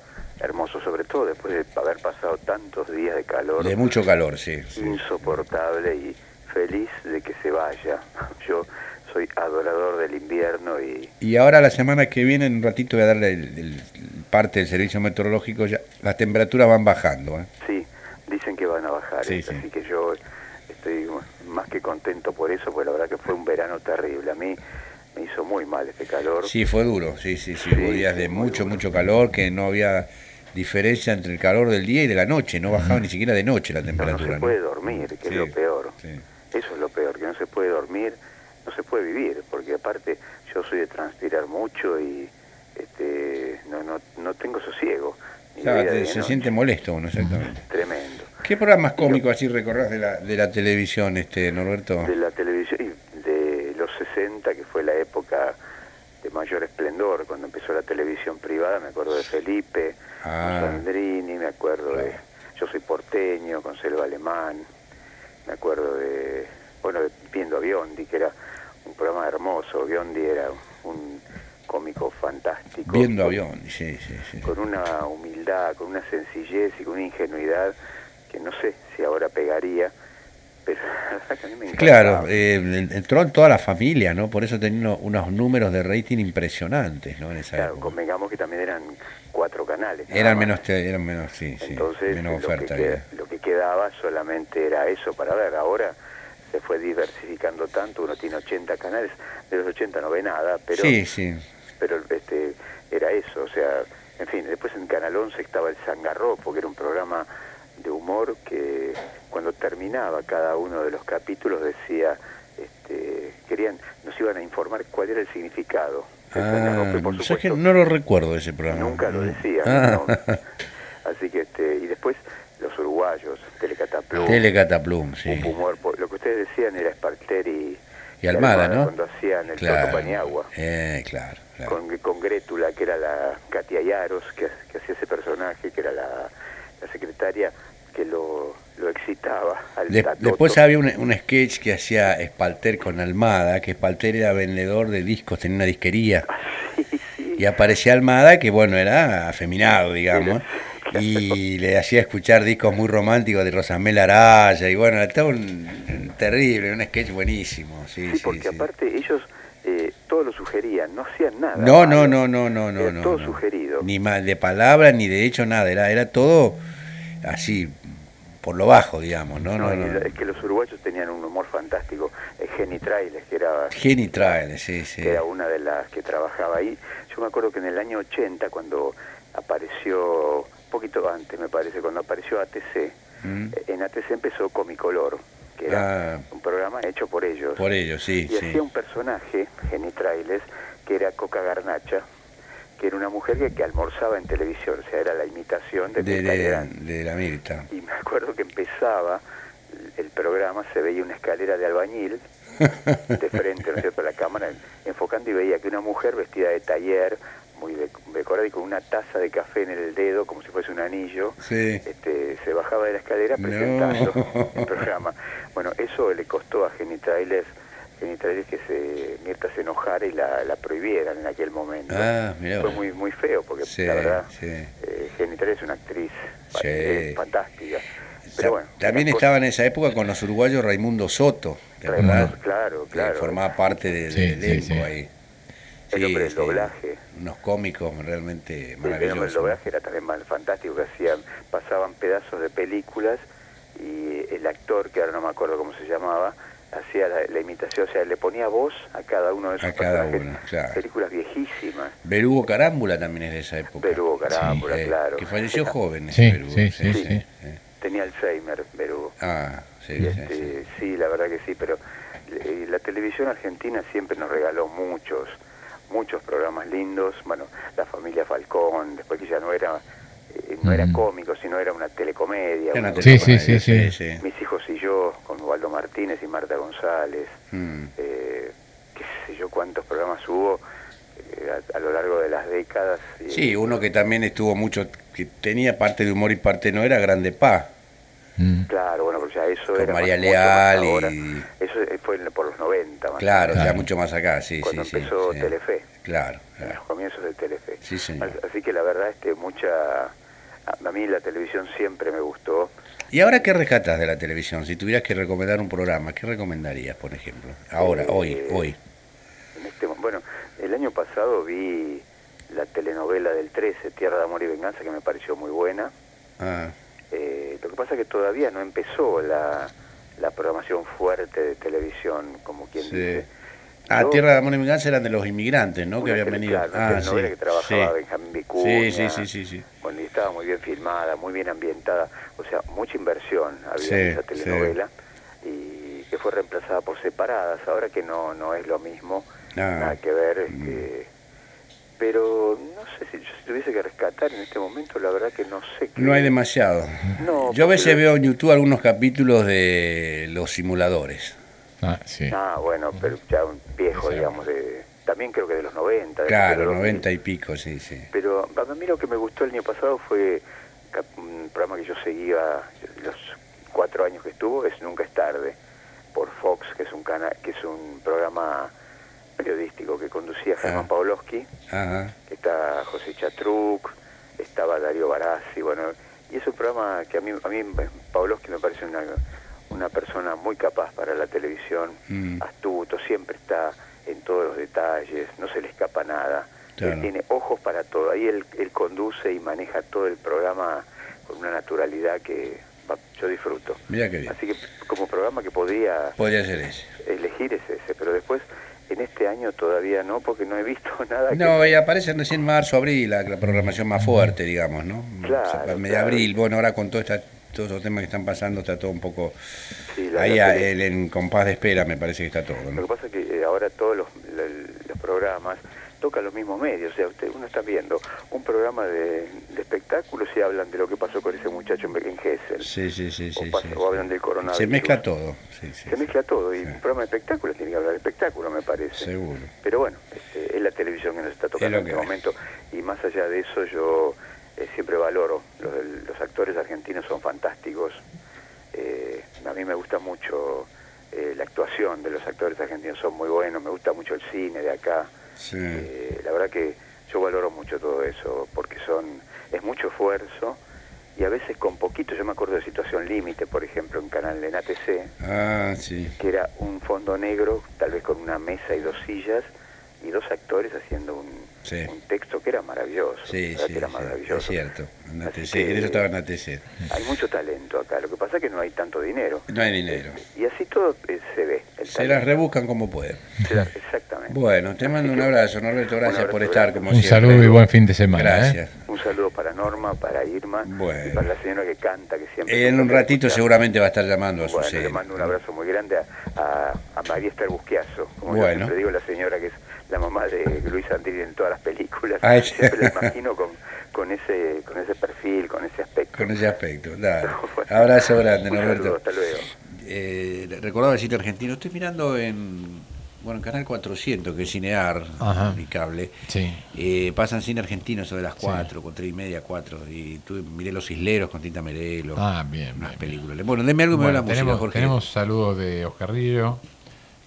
hermoso, sobre todo después de haber pasado tantos días de calor. De mucho calor, sí. Insoportable y feliz de que se vaya. <laughs> Yo soy adorador del invierno y... Y ahora la semana que viene, en un ratito voy a darle el, parte del servicio meteorológico, ya las temperaturas van bajando. ¿eh? Sí, dicen que van a bajar, así que yo estoy más que contento por eso, porque la verdad que fue un verano terrible. A mí me hizo muy mal este calor. Sí, fue duro, sí, sí, sí, hubo días de mucho, mucho calor, que no había diferencia entre el calor del día y de la noche, no bajaba ni siquiera de noche la temperatura. No, se puede dormir, que es lo peor. Eso es lo peor, que no se puede dormir, no se puede vivir, porque aparte yo soy de transpirar mucho y este, no, no, no tengo sosiego. Claro, se siente molesto uno, exactamente. Tremendo. ¿Qué programas cómicos así recordás de la, de la televisión, este Norberto? De la televisión, de los 60, que fue la época de mayor esplendor, cuando empezó la televisión privada, me acuerdo de Felipe, ah. Sandrini, me acuerdo de Yo soy porteño, con Selva Alemán, me acuerdo de, bueno, de Viendo a Biondi, que era un programa hermoso, Biondi era un cómico fantástico. Viendo a Biondi, sí, sí, sí. Con una humildad, con una sencillez y con una ingenuidad que no sé si ahora pegaría, pero <laughs> a mí me Claro, eh, entró en toda la familia, ¿no? Por eso tenía unos números de rating impresionantes, ¿no? En esa claro, convengamos que también eran cuatro canales. Eran menos, eran menos, sí, Entonces, menos oferta. Lo que, lo que quedaba solamente era eso para ver. Ahora se fue diversificando tanto, uno tiene 80 canales, de los 80 no ve nada, pero sí, sí. pero este era eso, o sea, en fin, después en Canal 11 estaba el Sangarropo, que era un programa de humor que cuando terminaba cada uno de los capítulos decía, este, querían, nos iban a informar cuál era el significado. Ah, que no lo recuerdo ese programa. Nunca lo decía. Ah. Así que, este, y después los uruguayos, Telecataplum. Telecataplum, sí. Humor, lo que ustedes decían era Esparter y, y Almada, ¿no? Cuando hacían el claro. Paniagua. Eh, claro, Con, con Grétula, que era la Katia Yaros, que, que hacía ese personaje, que era la la secretaria que lo, lo excitaba. Al después había un, un, sketch que hacía Espalter con Almada, que Espalter era vendedor de discos, tenía una disquería. Y aparecía Almada, que bueno, era afeminado, digamos. y le hacía escuchar discos muy románticos de Rosamel Araya, y bueno, estaba un, terrible, un sketch buenísimo. Sí, sí, porque aparte ellos eh, todo lo sugerían, no hacían nada. No, no, no, no, no, no. Era todo sugerido. Ni mal de palabra, ni de hecho nada, era, era todo así por lo bajo, digamos, ¿no? no, no, Es que los uruguayos tenían un humor fantástico. Geni Trailes, que era... Geni Trailes, sí, sí. Que era una de las que trabajaba ahí. Yo me acuerdo que en el año 80, cuando apareció, un poquito antes me parece, cuando apareció ATC, mm. en ATC empezó Comicolor, que era ah. un programa hecho por ellos. Por ellos, sí. Y hacía un personaje, Geni Trailes, que era Coca Garnacha, que era una mujer que, que, almorzaba en televisión, o sea, era la imitación de, de, de, la Mirta. Y me acuerdo que empezaba el programa, se veía una escalera de albañil de frente, ¿no es cierto?, a la cámara, enfocando y veía que una mujer vestida de taller, muy decorada y con una taza de café en el dedo, como si fuese un anillo, este, se bajaba de la escalera presentando el programa. Bueno, eso le costó a Genitailes genitales que se Mirta se enojara y la, la prohibieran en aquel momento. Ah, mirá Fue muy muy feo porque Sí, la verdad sí. eh, es una actriz Sí. eh, fantástica. Pero bueno, También estaba en esa época con los uruguayos Raimundo Soto, ¿te Raimundo, acordás? claro, Que claro. formaba parte de- Sí, del sí, elenco sí. ahí. El hombre del doblaje. Unos cómicos realmente El nombre del maravillosos. doblaje era también mal- fantástico, que hacían, pasaban pedazos de películas y el actor, que ahora no me acuerdo cómo se llamaba, hacía la, la imitación, o sea, le ponía voz a cada uno de esos A cada personajes. uno, claro. Películas viejísimas. Berugo Carámbula también es de esa época. Berugo Carámbula, Sí, eh, claro. Que falleció joven ese Sí, Berugo. sí, sí, sí. Tenía Alzheimer, Berugo. Ah, sí, Y sí, este, sí. sí, la verdad que sí, pero eh, la televisión argentina siempre nos regaló muchos, muchos programas lindos. Bueno, la familia Falcón, después que ya no era, no era cómico, sino era una telecomedia. Una Sí, sí, sí, sí. sí. Mis hijos y yo, con Ubaldo Martínez y Marta González, Mm. eh, qué sé yo cuántos programas hubo eh, a, a lo largo de las décadas. y- Sí, uno que también estuvo mucho, que tenía parte de humor y parte no, era Grande Pa. Mm. Claro, bueno, pero ya eso Con era María más- mucho más Leal y- Eso fue por los 90, más Claro, o menos. ya mucho más acá, sí, cuando sí, sí. empezó sí. Telefe, Claro, en claro. los comienzos de Telefe. Sí, señor. As- Así que la verdad este mucha a mí la televisión siempre me gustó. ¿Y ahora qué rescatas de la televisión? Si tuvieras que recomendar un programa, ¿qué recomendarías, por ejemplo? Ahora, Eh, hoy, hoy. En este, bueno, el año pasado vi la telenovela del 13, Tierra de Amor y Venganza, que me pareció muy buena. Ah, Eh, lo que pasa es que todavía no empezó la, la programación fuerte de televisión, como quien sí. dice. Ah, Yo- Tierra de Amor y Venganza eran de los inmigrantes, ¿no? Que habían venido. claro, ah, sí, que trabajaba sí. Benjamín Vicuña. Sí, sí, sí. Bueno, y estaba muy bien filmada, muy bien ambientada. O sea, mucha inversión había Sí, en esa telenovela. Y que fue reemplazada por separadas. Ahora que no no es lo mismo, Ah. nada que ver. este, pero no sé si yo si tuviese que rescatar en este momento, la verdad que no sé qué. No hay demasiado. No, Yo a veces veo en YouTube algunos capítulos de los simuladores. Ah, sí. Ah, bueno, pero ya un viejo, Sí. digamos, de también creo que de los 90. de Claro, los 2000. 90 y pico, sí, sí. Pero a mí lo que me gustó el año pasado fue un programa que yo seguía los cuatro años que estuvo, es Nunca es tarde, por Fox, que es un cana que es un programa periodístico que conducía Germán Ah. Pavlovsky, Ajá. que está José Chatruc, estaba Darío Barassi, bueno, y es un programa que a mí, a mí Pavlovsky me parece una, una persona muy capaz para la televisión, Mm. astuto, siempre está en todos los detalles, no se le escapa nada. Claro. Él tiene ojos para todo. Ahí él, él conduce y maneja todo el programa con una naturalidad que va- yo disfruto. Mira qué bien. Así que como programa que podría Podría ser ese. elegir es ese, pero después en este año todavía no, porque no he visto <laughs> nada. No, que... y aparece recién marzo, abril, la, la programación más fuerte, digamos, ¿no? Claro, O sea, para medio claro. abril, bueno, ahora con todo esta, todos los temas que están pasando está todo un poco... Sí, Ahí a- el- en compás de espera me parece que está todo, Lo que pasa es que eh, ahora todos los, los programas tocan los mismos medios. O sea, usted, uno está viendo un programa de, de espectáculos y hablan de lo que pasó con ese muchacho en, en Gessel. Sí, sí, sí, o, hablan del coronavirus. Se mezcla todo, sí, sí, Se mezcla todo. Y un programa de espectáculos tiene que hablar de espectáculo, me parece. seguro. Pero bueno, este, es la televisión que nos está tocando Es en este momento. Y más allá de eso, yo eh, siempre valoro. Los, los actores argentinos son fantásticos. Eh, a mí me gusta mucho eh, la actuación de los actores argentinos, son muy buenos. Me gusta mucho el cine de acá. Sí. Eh, la verdad que yo valoro mucho todo eso porque son es mucho esfuerzo y a veces con poquito. Yo me acuerdo de Situación Límite, por ejemplo, en Canal en ATC, Ah, sí. que era un fondo negro, tal vez con una mesa y dos sillas, y dos actores haciendo un, Sí. un texto que era maravilloso. Sí, sí, que era sí, maravilloso. es cierto. En Así ATC, que- en eso estaba en ATC. Hay mucho talento acá, lo que pasa es que no hay tanto dinero. No hay dinero. Y así todo eh, se ve. El Se las rebuscan como pueden. La- exactamente. Bueno, te mando un abrazo, Norberto. Gracias abrazo por estar como Un siempre. saludo y buen fin de semana. ¿eh? Un saludo para Norma, para Irma, Bueno. y para la señora que canta, que siempre... En un ratito escucha. seguramente va a estar llamando a su Bueno, le cena. mando un abrazo muy grande a, a, a María Esther Busquiazo, como yo Bueno. siempre digo, la señora que es la mamá de Luis Andrini en todas las películas. Ay, Siempre la imagino con, con ese con ese perfil, con ese aspecto. Con ese aspecto, dale. <laughs> Bueno. Abrazo grande, Norberto. saludo, hasta luego. Eh, recordaba el sitio argentino, estoy mirando en bueno, en Canal 400, que es Cinear, Ajá. mi cable. Sí. Eh, pasan cine argentino sobre las 4, con 3 y media, 4. Y tuve, miré Los Isleros con Tinta Merelo. Ah, bien, Unas bien, películas. Bueno, denme algo y me Bueno, voy a la música, tenemos, Jorge. tenemos saludos de Oscar Río,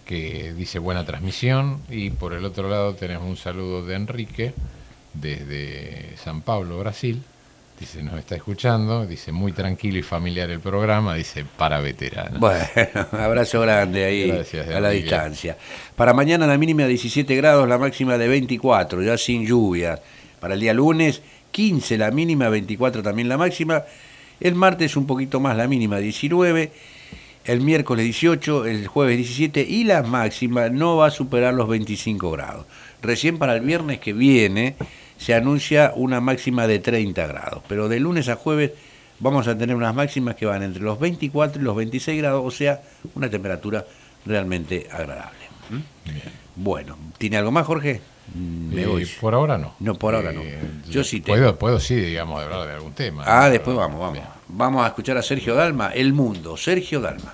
que dice buena transmisión. Y por el otro lado tenemos un saludo de Enrique desde San Pablo, Brasil. Dice, nos está escuchando, dice muy tranquilo y familiar el programa, dice para veteranos. Bueno, <laughs> abrazo grande ahí a la distancia. Para mañana la mínima de 17 grados, la máxima de 24, ya sin lluvia. Para el día lunes 15 la mínima, 24 también la máxima. El martes un poquito más la mínima, 19. El miércoles 18, el jueves 17 y la máxima no va a superar los 25 grados. Recién para el viernes que viene se anuncia una máxima de 30 grados, pero de lunes a jueves vamos a tener unas máximas que van entre los 24 y los 26 grados, o sea, una temperatura realmente agradable. ¿Mm? Bueno, ¿tiene algo más, Jorge? Me Por ahora no. No, por ahora no. Eh, yo sí puedo, puedo sí, digamos, hablar de algún tema. Ah, después vamos, vamos. Vamos a escuchar a Sergio Dalma, El Mundo. Sergio Dalma.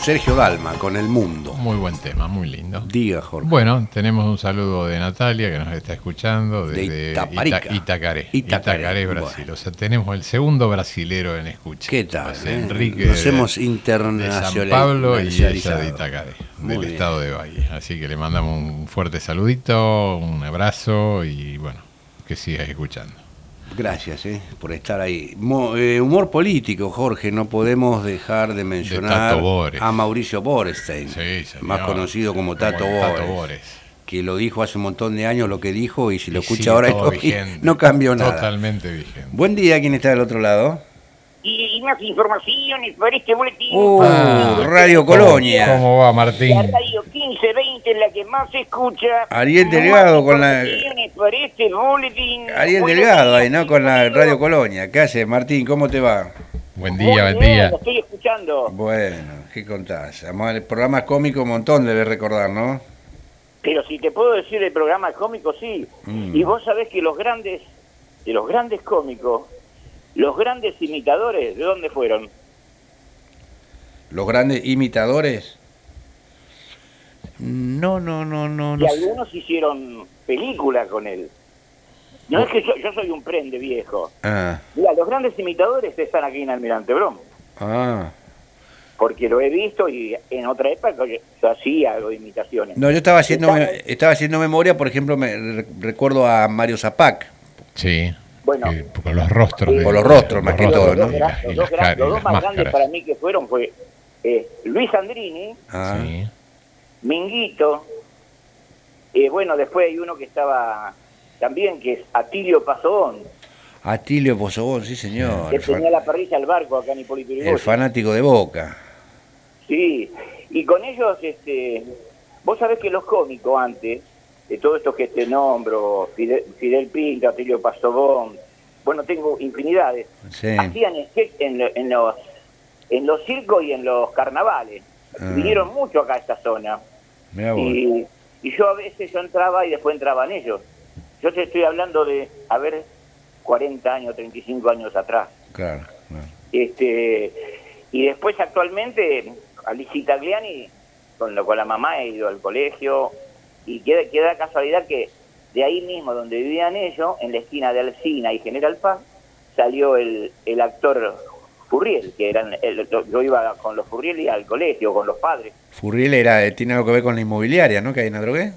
Sergio Dalma con El Mundo. Muy buen tema, muy lindo. Diga, Jorge. Bueno, tenemos un saludo de Natalia que nos está escuchando De desde Itaparica. Ita- Itacaré. Itacaré, Itacaré, Brasil. O sea, tenemos el segundo brasilero en escucha. ¿Qué tal? Eh? Enrique Nos de- hemos de internacionalizado. San Pablo y ella de Itacaré, Muy del bien. estado de Valle. Así que le mandamos un fuerte saludito, un abrazo y bueno, que sigas escuchando. Gracias eh, por estar ahí. Mo- eh, humor político, Jorge, no podemos dejar de mencionar a Mauricio Borestein, más conocido como Tato, Como Tato Bores, Bores. que lo dijo hace un montón de años lo que dijo y si lo Y escucha ahora no, vigente. no cambió nada. Totalmente vigente. Buen día, ¿quién está del otro lado? Y más informaciones para este boletín. Uh, Ah, Radio Colonia. ¿Cómo va, Martín? La radio 1520 es la que más se escucha. Ariel Delgado con la... Este boletín. Ariel Buenos Delgado días, ahí, ¿no? Con la Radio Colonia. ¿Qué hace, Martín? ¿Cómo te va? Buen Muy bien, Lo estoy escuchando. Bueno, ¿qué contás? El programa cómico un montón debes recordar, ¿no? Pero si te puedo decir el programa cómico, sí. Mm. Y vos sabés que los grandes, de los grandes cómicos, los grandes imitadores, ¿de dónde fueron? Los grandes imitadores. No, no, no, no. y no sé. algunos hicieron películas con él. No es que yo, yo soy un prende viejo. Ah, Mira, los grandes imitadores están aquí en Almirante Brom. ah. porque lo he visto y en otra época yo, hacía algo de imitaciones. No, yo estaba haciendo, Estaba- estaba haciendo memoria, por ejemplo, me re- recuerdo a Mario Zapac. Sí. Bueno, Por los rostros. de- Por los rostros, más que todo, los, dos, más grandes para mí que fueron fue eh, Luis Andrini, Ah, Sí. Minguito, eh, bueno, después hay uno que estaba también, que es Atilio Pasodón, Atilio Pozobón, sí, señor. que tenía la parrilla al barco acá en Hipólito el fanático de Boca. Sí, y con ellos, este, vos sabés que los cómicos antes, de todos estos que te nombro, Fidel, Fidel Pinto, Atilio Pasobón, bueno, tengo infinidades, Sí. hacían en, en los en los circos y en los carnavales. Ah. Vinieron mucho acá a esta zona. Y, y yo a veces yo entraba y después entraban ellos. Yo te estoy hablando de, a ver, 40 años, 35 años atrás. Claro, claro. Este, y después actualmente, Alicia Tagliani, con, lo, con la mamá he ido al colegio, y queda, queda casualidad que de ahí mismo donde vivían ellos, en la esquina de Alcina y General Paz, salió el, el actor Furriel, que eran, el- yo iba con los Furriel y al colegio, con los padres. Furriel era, eh, tiene algo que ver con la inmobiliaria, ¿no? Que hay en Adrogué.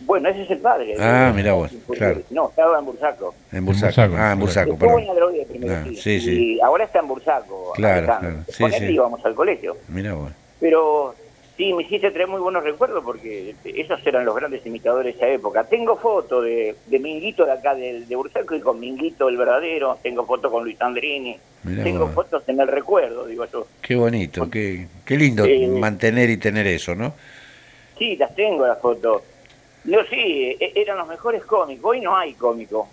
Bueno, ese es el padre. Ah, Eh, mirá vos, claro. No, estaba en Bursaco. En Bursaco. Bursaco, Ah, en Bursaco, Estuvo perdón. en Adrogué primero, Ah, sí. sí. Y ahora está en Bursaco. Claro, claro. Sí, Con él sí. íbamos al colegio. Mirá vos. Pero sí, me hiciste traer muy buenos recuerdos porque esos eran los grandes imitadores de esa época. Tengo fotos de, de Minguito de acá de, de Bursaco y con Minguito el verdadero. Tengo fotos con Luis Andrini. Mirá Tengo vos. fotos en el recuerdo, digo yo. Qué bonito, qué, qué lindo Eh, mantener y tener eso, ¿no? Sí, las tengo las fotos. No, sí, e- eran los mejores cómicos. Hoy no hay cómicos.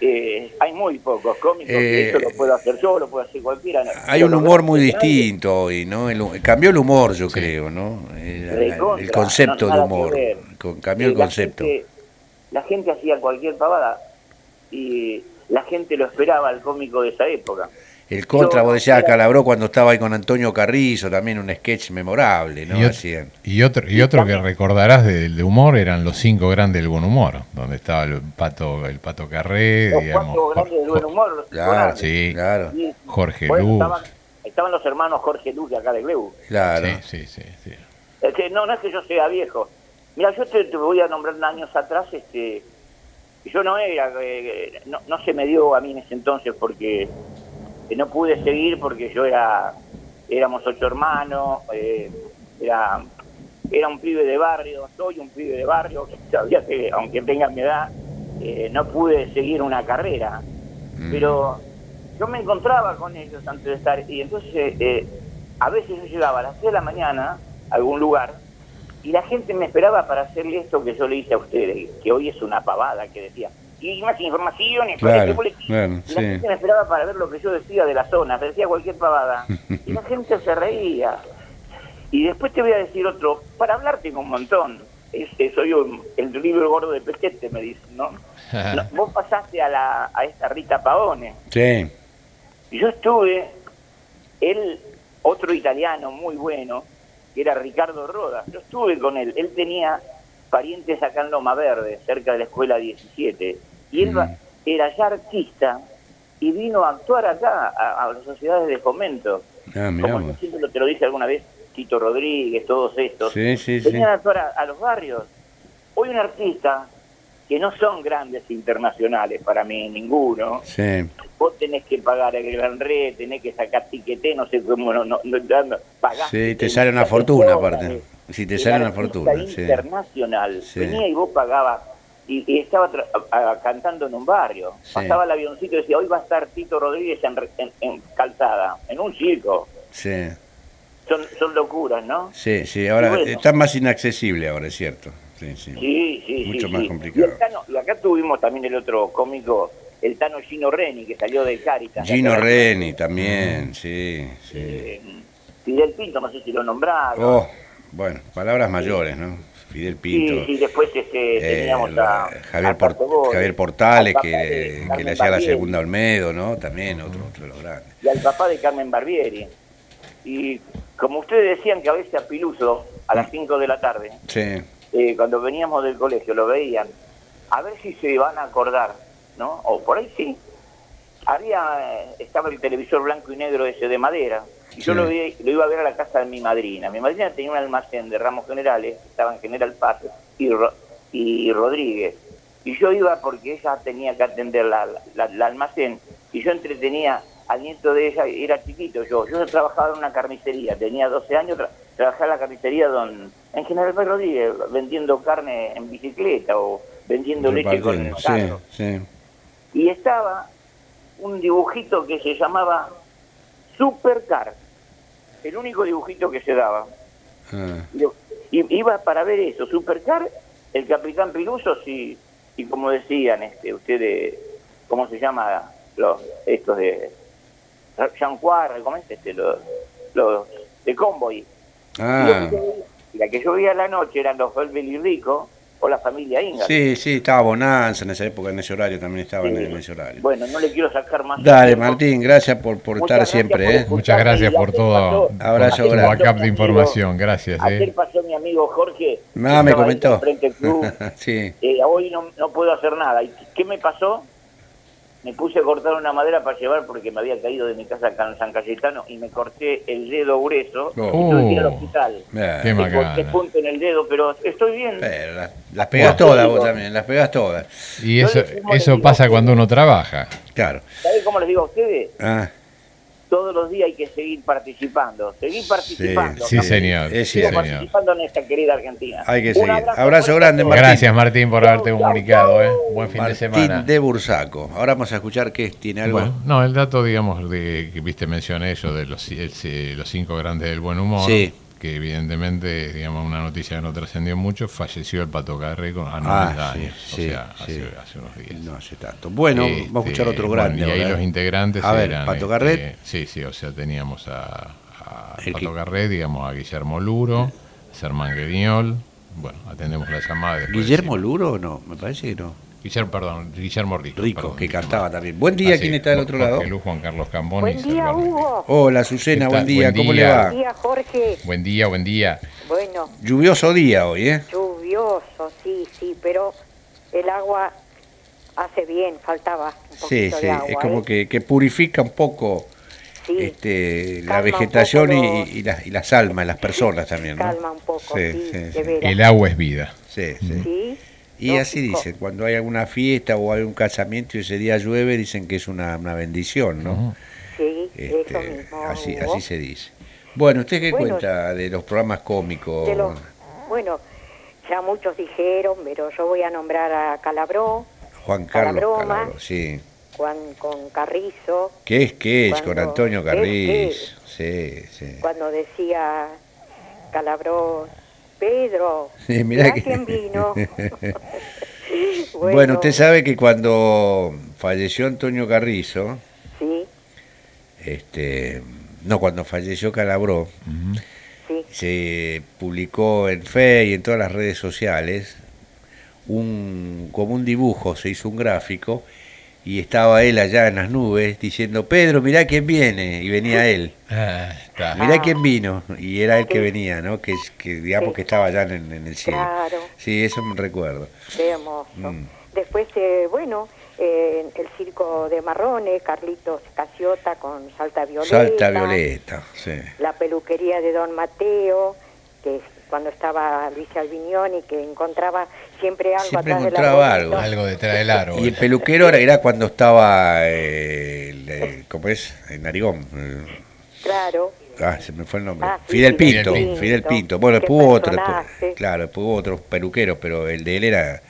Eh, hay muy pocos cómicos. que Eh, esto lo puedo hacer yo, lo puede hacer cualquiera. Hay un humor muy distinto hoy, ¿no? El cambió el humor, yo creo, ¿no? El, el concepto no, de humor. Con- cambió el Eh, la concepto. gente- la gente hacía cualquier pavada y la gente lo esperaba al cómico de esa época. El contra, vos decías, Calabró cuando estaba ahí con Antonio Carrizo, también un sketch memorable, ¿no? Y, ot- Hacían. y otro, y otro que recordarás de, de humor eran los cinco grandes del buen humor, donde estaba el pato, el pato Carré, Los digamos, cuatro grandes del buen humor. Claro, sí, claro, Y, Jorge Luz. estaban, estaban los hermanos Jorge Luz de acá de Gleu. claro. Sí, sí, sí, sí. Es que no, no es que yo sea viejo. Mira, yo te, te voy a nombrar años atrás, este, yo no era, eh, no, no se me dio a mí en ese entonces porque eh, no pude seguir porque yo era, éramos ocho hermanos, eh, era, era un pibe de barrio, soy un pibe de barrio, sabía que aunque tenga mi edad, eh, no pude seguir una carrera, pero yo me encontraba con ellos antes de estar, y entonces eh, a veces yo llegaba a las 6 de la mañana a algún lugar y la gente me esperaba para hacerle esto que yo le hice a ustedes, que hoy es una pavada, que decía, y más informaciones, para Claro, este boletín". claro, y la sí. gente me esperaba para ver lo que yo decía de la zona, decía cualquier pavada, y la <laughs> gente se reía. Y después te voy a decir otro, para hablar tengo un montón, es, es- soy un- el libro gordo de Pesquete, me dicen, ¿no? <laughs> No, Vos pasaste a, la, a esta Rita Pavone, Sí, yo estuve, él, otro italiano muy bueno, que era Ricardo Roda. Yo estuve con él, él tenía parientes acá en Loma Verde, cerca de la escuela 17, y él va- era ya artista y vino a actuar acá, a, a las sociedades de fomento. Ah, Como siempre lo- te lo dije alguna vez, Tito Rodríguez, todos estos. Sí, sí, sí. Venían a actuar a, a los barrios. Hoy un artista que no son grandes internacionales para mí, ninguno. Sí. Vos tenés que pagar el gran red, tenés que sacar tiquete, no sé cómo, no, no, no, no, Sí, te sale una fortuna aparte. Si te sale una fortuna, sí. internacional. Sí. Venía y vos pagabas y, y estaba tra- a- a- cantando en un barrio. Sí. Pasaba el avioncito y decía, hoy va a estar Tito Rodríguez en, en- en Calzada, en un circo. Sí, Son, son locuras, ¿no? sí, sí. Ahora bueno. está más inaccesible ahora, es cierto. Sí, sí. Sí, sí, Mucho sí, más sí. complicado. Y, el Tano- y acá tuvimos también el otro cómico, el Tano Gino Reni, que salió del Caritas. Gino Reni también, sí, sí. Eh, Fidel Pinto, no sé si lo nombraron. Oh, bueno, palabras mayores, ¿no? Fidel Pinto. Sí, sí, después este, eh, teníamos a Javier, a Portales, al que, de le hacía la segunda Olmedo, ¿no? También otro, otro de los grandes. Y al papá de Carmen Barbieri. Y como ustedes decían que a veces a Piluso, a las 5 de la tarde, Sí, eh, cuando veníamos del colegio, lo veían, a ver si se van a acordar, ¿no? O por ahí sí. Había, eh, estaba el televisor blanco y negro ese de madera, y yo Sí. lo, vi- lo iba a ver a la casa de mi madrina. Mi madrina tenía un almacén de ramos generales, estaba en General Paz y, Ro- y Rodríguez. Y yo iba porque ella tenía que atender la, la- la almacén, y yo entretenía al nieto de ella, era chiquito yo, yo trabajaba en una carnicería, tenía 12 años, tra- trabajaba en la carnicería don, en General Paz Rodríguez, vendiendo carne en bicicleta o vendiendo leche con el sí, sí. y estaba un dibujito que se llamaba Supercar, el único dibujito que se daba. Ah, Y y iba para ver eso, Supercar, el Capitán Piluso, sí, y como decían este, ustedes, ¿cómo se llama? Los, estos de Jean Quarre, ¿cómo es este? Los, los de Convoy. Ah, Y y la que yo veía a la noche eran los Belville y Rico o la familia Inga. sí, sí, estaba Bonanza en esa época, en ese horario también estaba en, Sí. en ese horario. Bueno, no le quiero sacar más. Dale, tiempo. Martín, gracias por, por Muchas estar gracias siempre, por ¿eh? Muchas gracias por todo. Abrazo por grande. backup de información. Gracias. Ayer ¿eh? pasó mi amigo Jorge. Ah, me comentó. Frente al club. <laughs> sí. Eh, hoy no, no puedo hacer nada. ¿Y qué me pasó? Me puse a cortar una madera para llevar porque me había caído de mi casa acá en San Cayetano y me corté el dedo grueso Oh. y tuve que ir al Uh. hospital. Bien. Qué Me corté punto en el dedo, pero estoy bien. Pero las, las pegas todas vos también, las pegas todas. Y eso, les- ¿cómo les eso pasa cuando uno trabaja. Claro. ¿Sabés cómo les digo a ustedes? Ah, Todos los días hay que seguir participando. Seguir participando. Sí, Sí, señor. es Sí, Sigo cierto. señor. participando en esta querida Argentina. Hay que Un seguir. Abrazo fuerte grande. Martín. Gracias, Martín, por haberte comunicado. ¿eh? Buen fin de Martín semana. de Bursaco. Ahora vamos a escuchar qué tiene algo. Bueno, no, el dato, digamos, de que viste mencioné eso de los, el- eh, los cinco grandes del buen humor, Sí. Que evidentemente, digamos, una noticia que no trascendió mucho, falleció el Pato Carré con a Ah, 90 sí, años, sí, o sea, sí. hace, hace unos días. No hace tanto. Bueno, Este, vamos a escuchar otro bueno, grande. y ahí los integrantes A ver, eran, Pato este, Garret. Sí, sí, o sea, teníamos a, Pato Garret, digamos, a Guillermo Luro, a Sermán bueno, atendemos la llamada. después Guillermo Luro, no, me parece que no. Guillermo, perdón, Guillermo Rico. Rico, perdón, que cantaba también. Buen día, Ah, sí, ¿quién está del otro lado? Jorge Luz, Juan Carlos Cambón Buen día. Hugo. Hola, Azucena, ¿Qué buen día, Buen ¿cómo día. le va? Buen día, Jorge. Buen día, buen día. Bueno, Lluvioso día hoy, ¿eh? lluvioso, sí, sí, pero el agua hace bien, faltaba un Sí, poquito sí, de agua. es como ¿eh? que, que purifica un poco Sí, este, la vegetación poco y, los- y las, y las almas, las personas también, ¿no? calma un poco, sí, de veras. El agua es vida. Sí, sí. Y así dicen, cuando hay alguna fiesta o hay un casamiento y ese día llueve, dicen que es una, una bendición, ¿no? Sí, eso Este, mismo. así, así se dice. Bueno, ¿usted qué Bueno, cuenta de los programas cómicos? Los- bueno, ya muchos dijeron, pero yo voy a nombrar a Calabró, Juan Carlos Calabroma. Calabro, sí. Juan, con Carrizo, ¿Qué es, qué es? Con Antonio ¿qué es, Carriz. Sí, sí. cuando decía Calabró, Pedro, Sí, mirá mirá que- quién vino. <laughs> Bueno, usted sabe que cuando falleció Antonio Carrizo, Sí, este, no, cuando falleció Calabró, sí, se publicó en Fe y en todas las redes sociales un, como un dibujo, se hizo un gráfico y estaba él allá en las nubes diciendo, Pedro, mirá quién viene, y venía él. Ah. Mirá quién vino, y era él que venía, ¿no? Que, que digamos que estaba allá en, en el cielo. Claro. Sí, eso me recuerdo. Qué hermoso. Mm. Después, eh, bueno, eh, el circo de Marrones, Carlitos Casiota con Salta Violeta. Salta Violeta, sí. La peluquería de Don Mateo, que es cuando estaba Luis Albignoni, que encontraba siempre algo Siempre atrás encontraba del algo. Algo detrás del árbol. Y el peluquero era, era cuando estaba, eh, el, eh, ¿cómo es? En Narigón. eh, Claro. Ah, se me fue el nombre. Ah, sí, Fidel Fidel Pinto, Pinto. Fidel Pinto. Bueno, después hubo otro, después- claro, después hubo otros peluqueros, pero el de él era,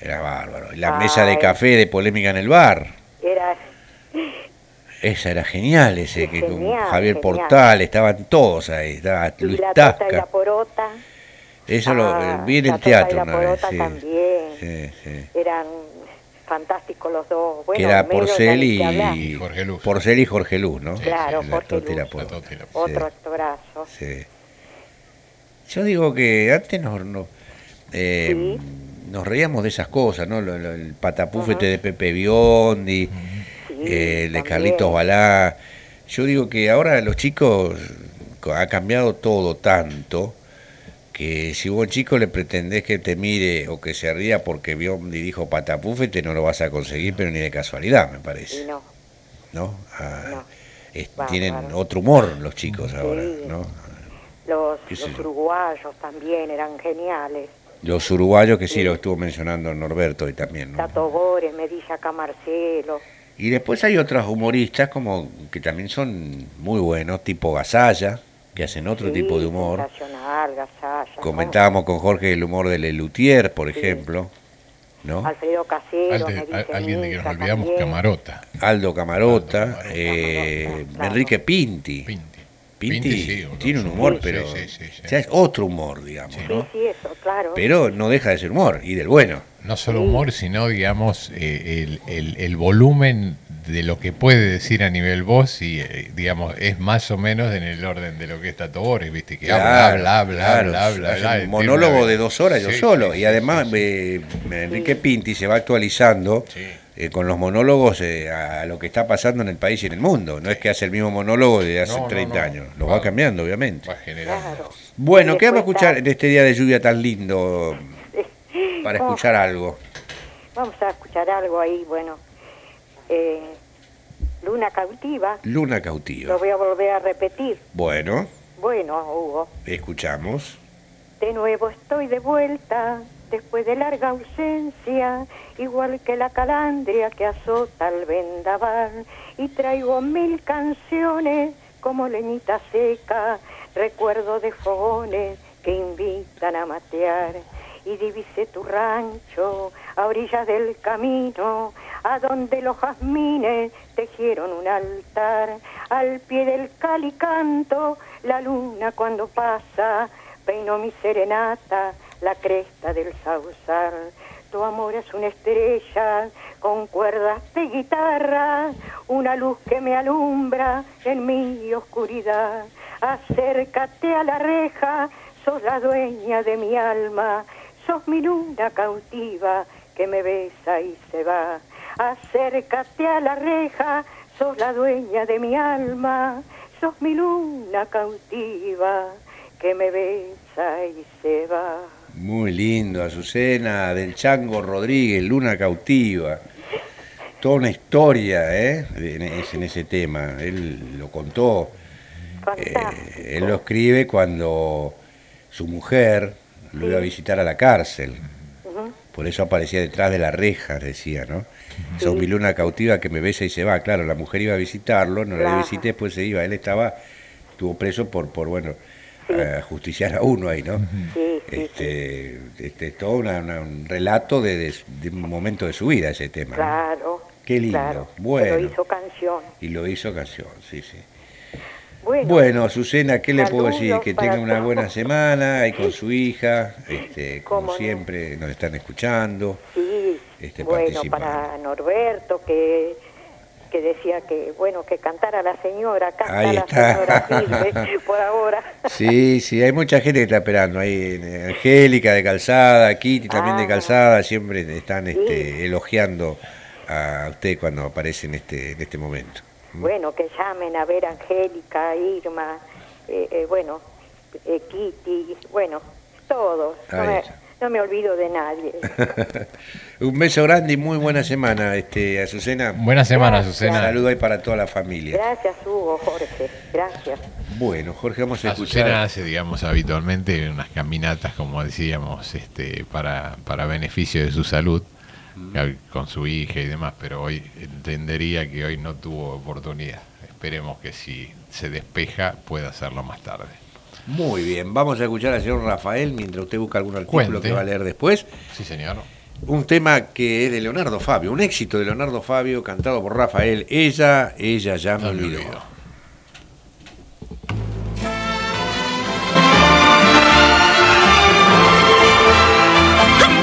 era bárbaro. Y la Ay. mesa de café de polémica en el bar, Era esa era genial, ese que con Javier genial. Portal, estaban todos ahí, estaba y Luis la tota y la Tasca. porota. Eso lo Ah, vi en el tota teatro la una vez, sí. también. Sí, sí. Eran fantásticos los dos. Bueno, que era Porcel y, Jorge Luz. Porcel y Jorge Luz, ¿no? Claro, La Jorge tota y la Luz. porota. Otro actorazo. Sí. Yo digo que antes nos, nos, eh, nos reíamos de esas cosas, ¿no? Lo- lo- el patapúfete de Pepe Biondi, eh, el de Carlitos Balá. Yo digo que ahora los chicos co- ha cambiado todo tanto que si vos chico le pretendés que te mire o que se ría porque Biondi dijo patapúfete no lo vas a conseguir, pero ni de casualidad, me parece. Y no, ¿no? Ah, es- tienen otro humor los chicos ahora. ¿no? los, uruguayos también eran geniales. Los uruguayos que sí, lo estuvo mencionando Norberto y también, ¿no? Tato Bores, Medilla acá Marcelo. Y después hay otros humoristas como que también son muy buenos, tipo Gasalla, que hacen otro Sí, tipo de humor. Gasalla. Comentábamos con Jorge el humor de Lelutier, por ejemplo, ¿no? Alfredo Casero, al- alguien de que nos olvidamos, también. Camarota. Aldo Camarota, eh, Enrique Pinti. Pinti. Pinti, sí, tiene un humor, pero sí, sí, sí, sí. o sea, es otro humor, digamos, ¿no? Sí, sí, eso, claro. Pero no deja de ser humor, y del bueno. No solo humor, sino, digamos, eh, el, el- el volumen de lo que puede decir a nivel voz y, eh, digamos, es más o menos en el orden de lo que está Tobores, ¿viste? Que habla, habla, habla, claro, habla, habla, habla, un monólogo de dos horas yo Sí, solo. sí, y sí, además eh, Enrique Pinti se va actualizando eh, con los monólogos eh, a lo que está pasando en el país y en el mundo. No es que hace el mismo monólogo de hace No, no, 30 no. años. Lo va cambiando, obviamente. Va generando. Bueno, ¿qué vamos a escuchar en este día de lluvia tan lindo para <laughs> Vamos- escuchar algo? Vamos a escuchar algo ahí, bueno. Eh, Luna cautiva, Luna lo cautiva. voy a volver a repetir. Bueno, Bueno, Hugo, escuchamos. de nuevo estoy de vuelta, después de larga ausencia, igual que la calandria que azota el vendaval, y traigo mil canciones como leñita seca, recuerdo de fogones que invitan a matear, y divisé tu rancho a orillas del camino, a donde los jazmines tejieron un altar, al pie del calicanto, la luna cuando pasa, peino mi serenata, la cresta del sausal. Tu amor es una estrella con cuerdas de guitarra, una luz que me alumbra en mi oscuridad. Acércate a la reja, sos la dueña de mi alma, sos mi luna cautiva que me besa y se va. Acércate a la reja, sos la dueña de mi alma, sos mi luna cautiva que me besa y se va. Muy lindo, Azucena, del Chango Rodríguez, Luna Cautiva. Toda una historia, ¿eh? En, es- en ese tema. Él lo contó. Eh, él lo escribe cuando su mujer lo iba a visitar a la cárcel. Por eso aparecía detrás de la reja, decía, ¿no? Sos mi luna cautiva que me besa y se va. Claro, la mujer iba a visitarlo, no la visité, después se iba. Él estaba, estuvo preso por, por bueno, justiciar a uno ahí, ¿no? Sí, este, este, todo una- una- un relato de, de- de un momento de su vida ese tema. ¿no? Claro. Qué lindo. claro. Bueno. Pero hizo canción. Y lo hizo canción, sí, sí. Bueno, Bueno, Azucena, ¿qué le puedo decir? Que tenga una todos. buena semana ahí con su hija, este, como no. siempre, nos están escuchando. sí. este, bueno, para Norberto que que decía que bueno que cantara la señora, canta Ahí la está. señora <laughs> Silve, por ahora. Sí, sí, hay mucha gente que está esperando. Hay eh, Angélica de Calzada, Kitty también de Ah. Calzada, siempre están este, elogiando a usted cuando aparece en este, en este momento. Bueno, que llamen a ver Angélica, Irma, eh, eh, bueno, eh, Kitty, bueno, todos. No me, olvido de nadie. <laughs> Un beso grande y muy buena semana, este, Azucena. Buena semana, Gracias. Azucena. Saludo ahí para toda la familia. Gracias, Hugo, Jorge. Gracias. Bueno, Jorge, vamos a escuchar. Azucena hace, digamos, habitualmente unas caminatas, como decíamos, este, para, para beneficio de su salud, con su hija y demás, pero hoy entendería que hoy no tuvo oportunidad. Esperemos que si se despeja pueda hacerlo más tarde. Muy bien, vamos a escuchar al señor Rafael mientras usted busca algún artículo Cuente. que va a leer después. Sí, señor. Un tema que es de Leonardo Fabio, un éxito de Leonardo Fabio cantado por Rafael. Ella, ella ya me olvidó.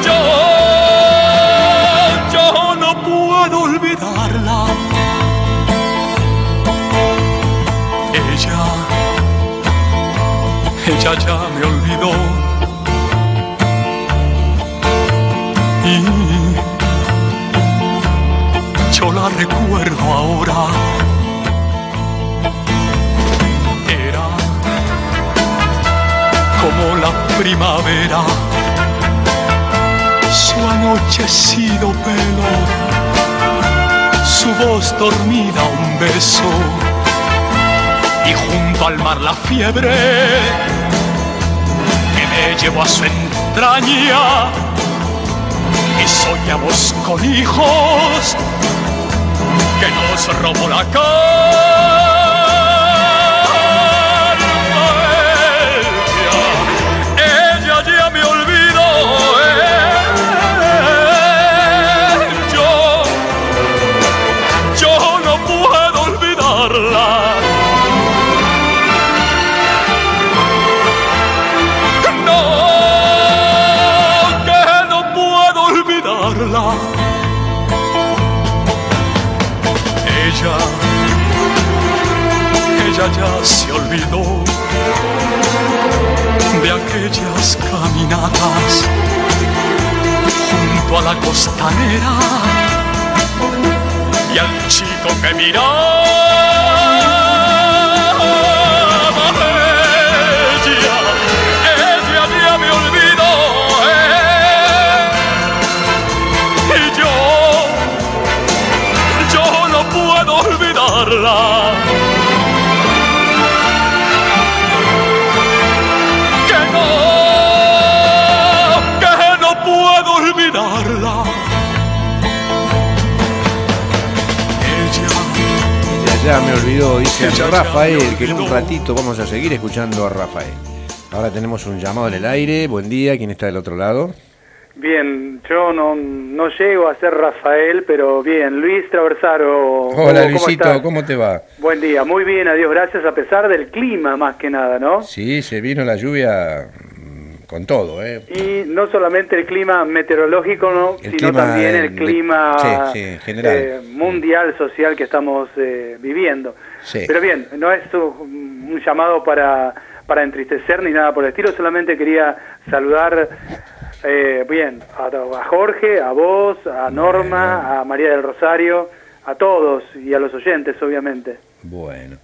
Yo, yo no puedo olvidarla. Ella ya me olvidó. Y yo la recuerdo ahora. Era como la primavera su anochecido pelo, su voz dormida, un beso, y junto al mar la fiebre que me llevó a su entraña, y soñamos con hijos que nos robó la calma. Ya se olvidó de aquellas caminatas junto a la costanera y al chico que miraba ella, ella ya me olvidó eh. y yo, yo no puedo olvidarla. Ya me olvidó, dice <laughs> Rafael, que en un ratito vamos a seguir escuchando a Rafael. Ahora tenemos un llamado en el aire. Buen día, ¿quién está del otro lado? Bien, yo no, no llego a ser Rafael, pero bien. Luis Traversaro. Hola ¿cómo- cómo Luisito? ¿cómo te va? Buen día, muy bien, adiós, gracias, a pesar del clima más que nada, ¿no? Sí, se vino la lluvia con todo, ¿eh? Y no solamente el clima meteorológico, ¿no? El sino clima también el clima sí, sí, en general. eh, mundial, social que estamos eh, viviendo. Sí. Pero bien, no es un, llamado para, para entristecer ni nada por el estilo, solamente quería saludar eh, bien a, a Jorge, a vos, a Norma, a María del Rosario, a todos y a los oyentes, obviamente. Bueno.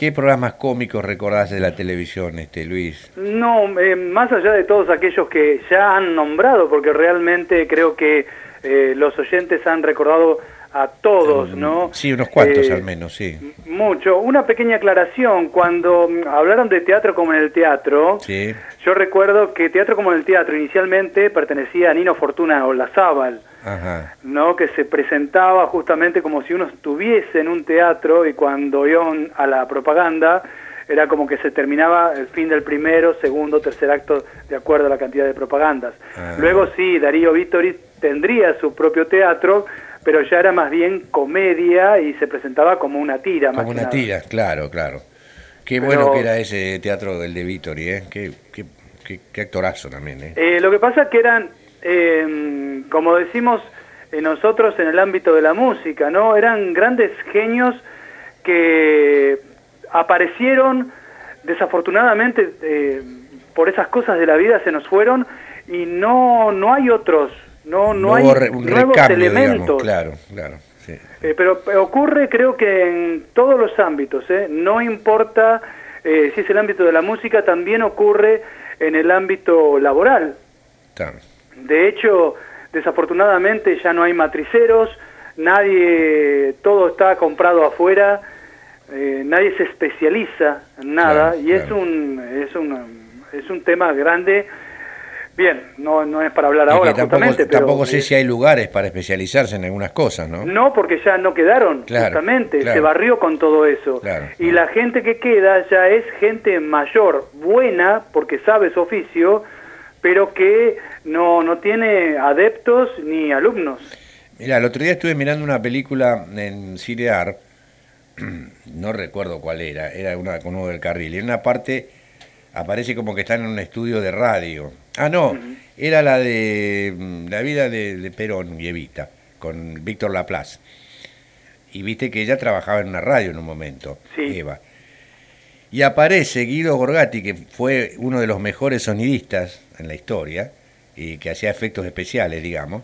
¿Qué programas cómicos recordás de la televisión, este Luis? No, eh, más allá de todos aquellos que ya han nombrado, porque realmente creo que eh, los oyentes han recordado a todos, ¿no? Sí, unos cuantos Eh, al menos, sí. Mucho. Una pequeña aclaración, cuando hablaron de teatro como en el teatro, Sí. yo recuerdo que teatro como en el teatro inicialmente pertenecía a Nino Fortuna o Lazábal. Ajá. ¿no? que se presentaba justamente como si uno estuviese en un teatro y cuando iban a la propaganda era como que se terminaba el fin del primero, segundo, tercer acto de acuerdo a la cantidad de propagandas. Ah. Luego sí, Darío Vittori tendría su propio teatro, pero ya era más bien comedia y se presentaba como una tira. Como una nada. tira, claro, claro. Qué Pero- bueno que era ese teatro del de Vittori, ¿eh? Qué, qué, qué- qué actorazo también, ¿eh? Eh, lo que pasa que eran, eh, como decimos eh, nosotros en el ámbito de la música, ¿no? Eran grandes genios que aparecieron, desafortunadamente, eh, por esas cosas de la vida se nos fueron y no, no hay otros No, no, hay nuevos elementos. claro, claro. Eh, pero ocurre creo que en todos los ámbitos, ¿eh? no importa eh, si es el ámbito de la música, también ocurre en el ámbito laboral. De hecho, desafortunadamente ya no hay matriceros, nadie, todo está comprado afuera, eh, nadie se especializa en nada y es un es un es un tema grande Bien, no, no es para hablar ahora, tampoco, justamente. Tampoco sé si hay lugares para especializarse en algunas cosas, ¿no? No, porque ya no quedaron, justamente. Se barrió con todo eso. y la gente que queda ya es gente mayor, buena, porque sabe su oficio, pero que no, no tiene adeptos ni alumnos. Mira, el otro día estuve mirando una película en Cirear, <clears throat> no recuerdo cuál era, era una con uno del carril, y en una parte aparece como que están en un estudio de radio Ah, no, era la de mm, la vida de, Perón y Evita, con Víctor Laplace. Y viste que ella trabajaba en una radio en un momento, Eva. Y aparece Guido Gorgati, que fue uno de los mejores sonidistas en la historia, y que hacía efectos especiales, digamos.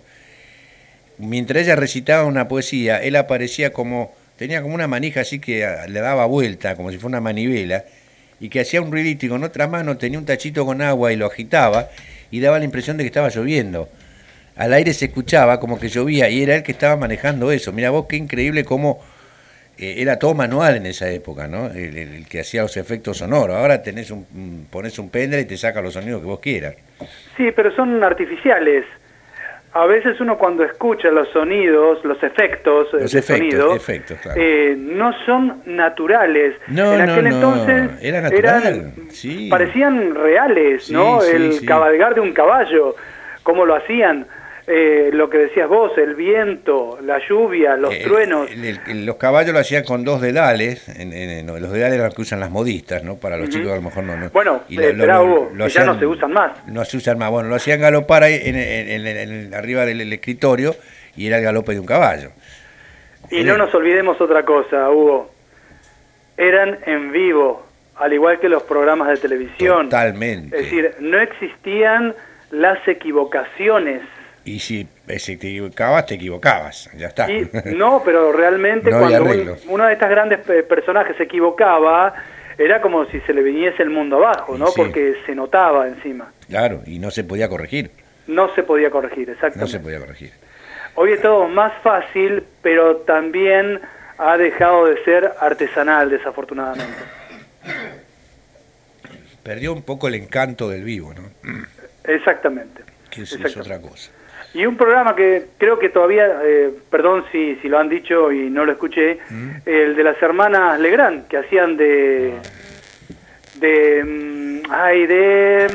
Mientras ella recitaba una poesía, él aparecía como, tenía como una manija así que ah, le daba vuelta, como si fuera una manivela, y que hacía un ruidito y con otra mano tenía un tachito con agua y lo agitaba y daba la impresión de que estaba lloviendo. Al aire se escuchaba como que llovía y era él que estaba manejando eso. Mira vos qué increíble cómo eh, era todo manual en esa época, ¿no? El, que hacía los efectos sonoros. Ahora tenés un, pones un pendrive y te saca los sonidos que vos quieras. Sí, pero son artificiales a veces uno cuando escucha los sonidos, los efectos los efectos, eh, no son naturales. No, en aquel entonces era natural. parecían reales, ¿no? el cabalgar de un caballo, cómo lo hacían. Eh, lo que decías vos, el viento, la lluvia, los eh, truenos. los caballos lo hacían con dos dedales, en, los dedales eran los que usan las modistas, ¿no? Para los chicos a lo mejor no. Bueno, y lo, ya no se usan más. No se usan más, bueno, lo hacían galopar ahí en, arriba del escritorio y era el galope de un caballo. Y no nos olvidemos otra cosa, Hugo. Eran en vivo, al igual que los programas de televisión. Totalmente. Es decir, no existían las equivocaciones y si te equivocabas, te equivocabas, ya está. <laughs> no, pero realmente cuando uno de estas grandes personajes se equivocaba, era como si se le viniese el mundo abajo, ¿no? Porque se notaba encima. Claro, y no se podía corregir. No se podía corregir, exacto. No se podía corregir. Hoy es todo más fácil, pero también ha dejado de ser artesanal, desafortunadamente. Perdió un poco el encanto del vivo, ¿no? Exactamente. Que es otra cosa. Y un programa que creo que todavía, eh, perdón si, si lo han dicho y no lo escuché, mm. el de las hermanas Legrand, que hacían de... de mm, ay, de...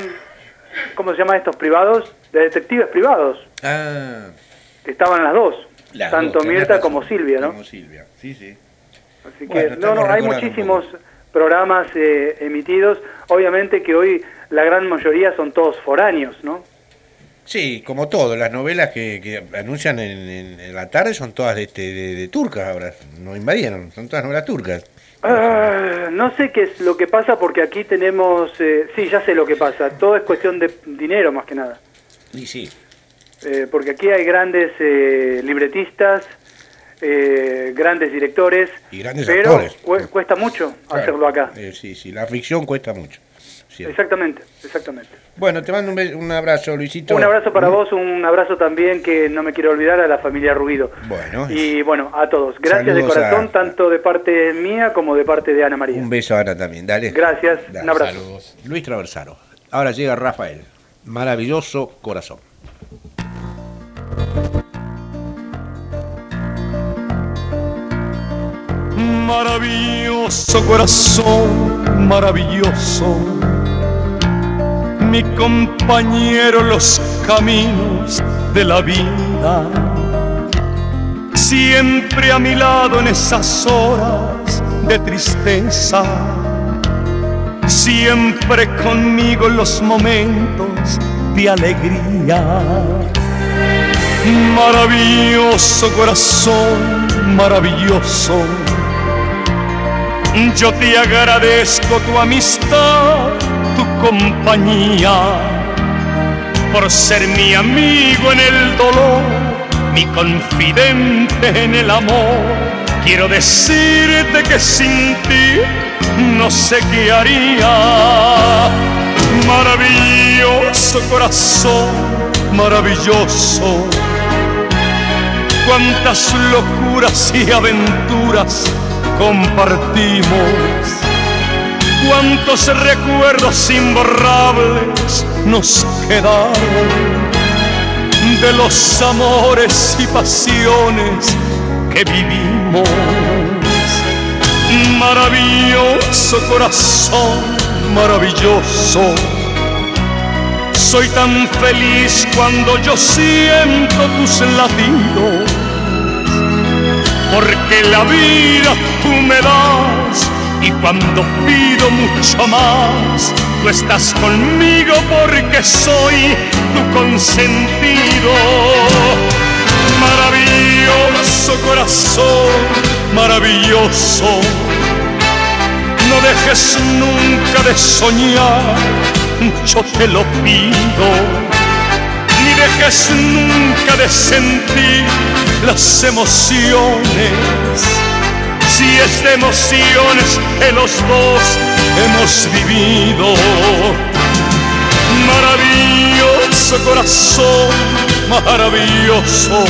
¿Cómo se llama estos privados? De detectives privados. Ah. Estaban las dos, tanto Mirta como Silvia, ¿no? Como Silvia, sí, sí. Así que, no, no, hay muchísimos programas eh, emitidos. Obviamente que hoy la gran mayoría son todos foráneos, ¿no? Sí, como todo, las novelas que, anuncian en, la tarde son todas de, este, de, turcas ahora, no invadieron, son todas novelas turcas. Ah, no sé qué es lo que pasa porque aquí tenemos, eh, sí, ya sé lo que pasa, todo es cuestión de dinero más que nada. Y sí. Eh, porque aquí hay grandes eh, libretistas, grandes directores, y grandes pero actores. cuesta mucho hacerlo acá. sí, sí, la ficción cuesta mucho. Exactamente, exactamente. Bueno, te mando un, abrazo, Luisito. Un abrazo para vos, un abrazo también que no me quiero olvidar a la familia Rubido. Bueno. Y bueno, a todos. Gracias de corazón, tanto de parte mía como de parte de Ana María. Un beso a Ana también, dale. Gracias, un abrazo. Saludos. Luis Traversaro. Ahora llega Rafael. Maravilloso corazón. Maravilloso corazón, maravilloso mi compañero los caminos de la vida. Siempre a mi lado en esas horas de tristeza. Siempre conmigo en los momentos de alegría. Maravilloso corazón, maravilloso. Yo te agradezco tu amistad tu compañía. por ser mi amigo en el dolor, mi confidente en el amor. Quiero decirte que sin ti no sé qué haría. Maravilloso corazón, maravilloso. Cuántas locuras y aventuras compartimos. Cuántos recuerdos imborrables nos quedaron de los amores y pasiones que vivimos. Maravilloso corazón, maravilloso. Soy tan feliz cuando yo siento tus latidos, porque la vida tú me das y cuando pido mucho más, tú estás conmigo porque soy tu consentido. Maravilloso corazón, maravilloso. No dejes nunca de soñar, yo te lo pido. Dejes nunca de sentir las emociones si es de emociones que los dos hemos vivido. Maravilloso corazón, maravilloso.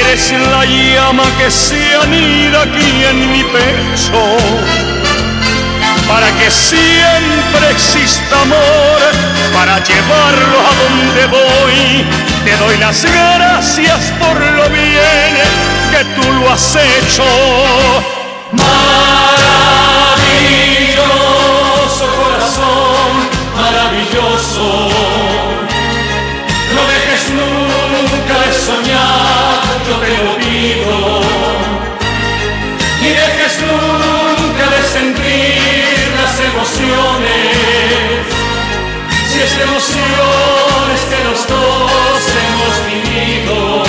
Eres la llama que se anida aquí en mi pecho. Para que siempre exista amor, para llevarlo a donde voy. Te doy las gracias por lo bien que tú lo has hecho. Maravilloso Si es de emociones que los dos hemos vivido.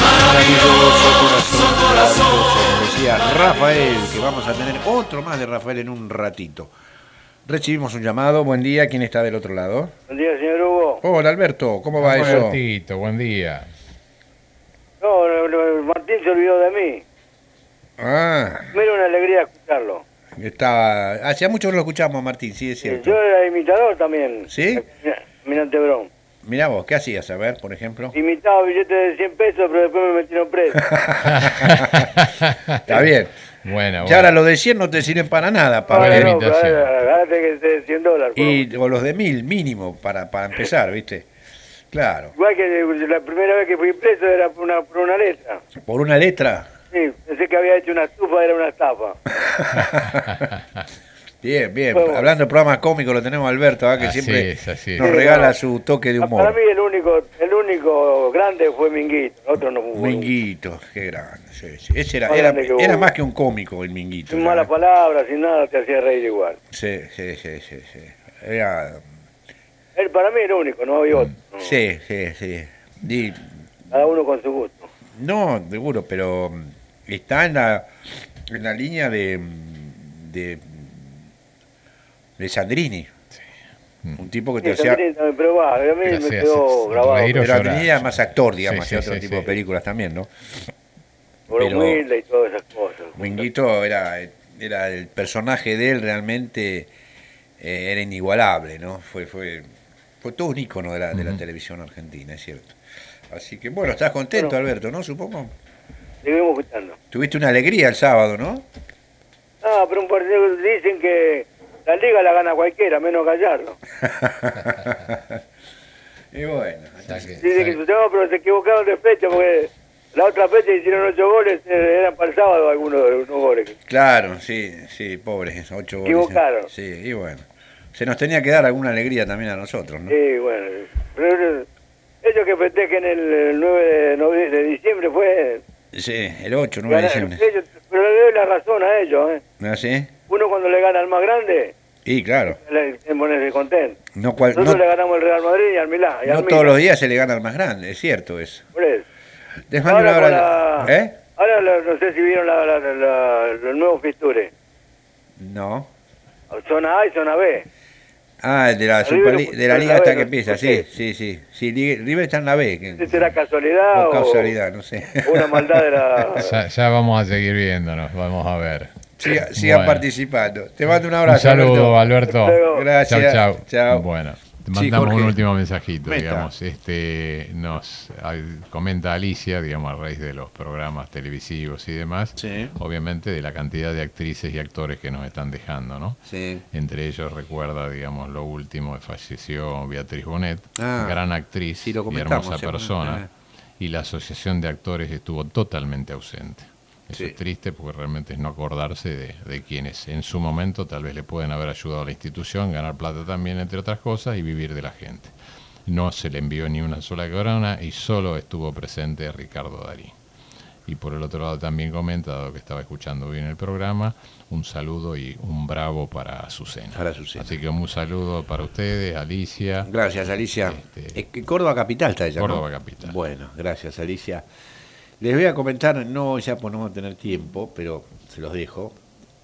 Maravilloso corazón. Decía Rafael, que vamos a tener otro más de Rafael en un ratito. Recibimos un llamado, buen día, ¿quién está del otro lado? Buen día, señor Hugo. Hola Alberto, ¿cómo va eso? Albertito, buen día. No, no, no, Martín se olvidó de mí. Ah, Me era una alegría escucharlo. Estaba... Hacía mucho que no lo escuchamos, Martín, sí, es cierto. Yo era imitador también. ¿Sí? Mirante Brón. Mirá vos, ¿qué hacías? A ver, por ejemplo. Imitaba billetes de 100 pesos, pero después me metieron preso. <laughs> Está bien. Bueno, Ya ahora los de 100 no te sirven para nada. Para no, pero ahora- ahora que ser 100 dólares. Y, o los de 1000 mínimo para, para empezar, ¿viste? Claro. Igual que la primera vez que fui preso era por una, por una letra. Por una letra. Sí, pensé que había hecho una estufa, era una estafa. <laughs> Bien, bien. Bueno. Hablando de programas cómicos, lo tenemos a Alberto, ¿ah? que Así siempre es, así es. nos regala su toque de Para humor. mí el único, el único grande fue Minguito, el otro no fue. Minguito, qué grande. sí, sí. Ese era, Más era, grande era más que un cómico, el Minguito. Sin malas ¿eh? palabras, sin nada, te hacía reír igual. Sí, sí, sí, sí. sí. Era, Él para mí era el único, no había otro. sí, sí, sí. Y- Cada uno con su gusto. no, seguro, pero está en la, en la línea de, de, de Sandrini. Un tipo que te Sí, hacía... también, pero va, a mí me quedó grabado. Pero Sandrini era más actor, digamos, Sí, hacía sí, otro sí, tipo sí. de películas también, ¿no? Por pero- humilde y todas esas cosas. Winguito era, era el personaje de él realmente eh, era inigualable, ¿no? Fue, fue, fue todo un ícono de la, de la televisión argentina, es cierto. Así que bueno, estás contento, Bueno. Alberto, ¿no? Supongo. Seguimos escuchando. Tuviste una alegría el sábado, ¿no? Ah, pero un partido dicen que la liga la gana cualquiera, menos Gallardo. <laughs> y bueno. Dice que no, pero se equivocaron de fecha porque la otra fecha hicieron ocho goles, eh, eran para el sábado algunos de los goles. Claro, sí, sí, pobres, ocho goles. Equivocaron. Sí, y bueno. Se nos tenía que dar alguna alegría también a nosotros, ¿no? Sí, bueno. Pero, ellos que festejen el, el 9 de, de diciembre fue... Sí, el 8, 9 de diciembre. ellos- pero le doy la razón a ellos, ¿eh? ¿No así? Uno cuando le gana al más grande, Y claro, le se pone contento. no, cual- Nosotros no, le ganamos al Real Madrid y al Milán. y no todos los días se le gana al más grande, es cierto eso. Por eso. Les mando un Ahora la- ¿Eh? Ahora no sé si vieron la, la- la- la- los nuevos fixtures. No. Zona A y zona B. Ah, de la, de la liga hasta que empieza, sí, sí, sí. Sí, River está en la B. ¿Será casualidad o o, causalidad, no sé. una maldad de la... <laughs> Ya, ya vamos a seguir viéndonos, vamos a ver. Siga- sigan Bueno. participando. Te mando un abrazo. Un saludo, Alberto. Gracias. Chau, chau. Chao. Bueno, Sí, mandamos un último mensajito, Meta. digamos. Este nos comenta Alicia, digamos, a raíz de los programas televisivos y demás. Obviamente de la cantidad de actrices y actores que nos están dejando, ¿no? Sí. Entre ellos recuerda, digamos, lo último, falleció Beatriz Bonet, Ah, gran actriz lo y hermosa persona. Ah. Y la asociación de actores estuvo totalmente ausente. Eso Sí. es triste porque realmente es no acordarse de, de quienes en su momento tal vez le pueden haber ayudado a la institución, ganar plata también, entre otras cosas, y vivir de la gente. No se le envió ni una sola corona y solo estuvo presente Ricardo Darín. Y por el otro lado también comenta, dado que estaba escuchando bien el programa, un saludo y un bravo para Azucena. Para Azucena. Así que un saludo para ustedes, Alicia. Gracias, Alicia. Que Córdoba Capital está ella, ¿no? Córdoba Capital. Bueno, gracias, Alicia. Les voy a comentar, no, ya pues no vamos a tener tiempo, pero se los dejo.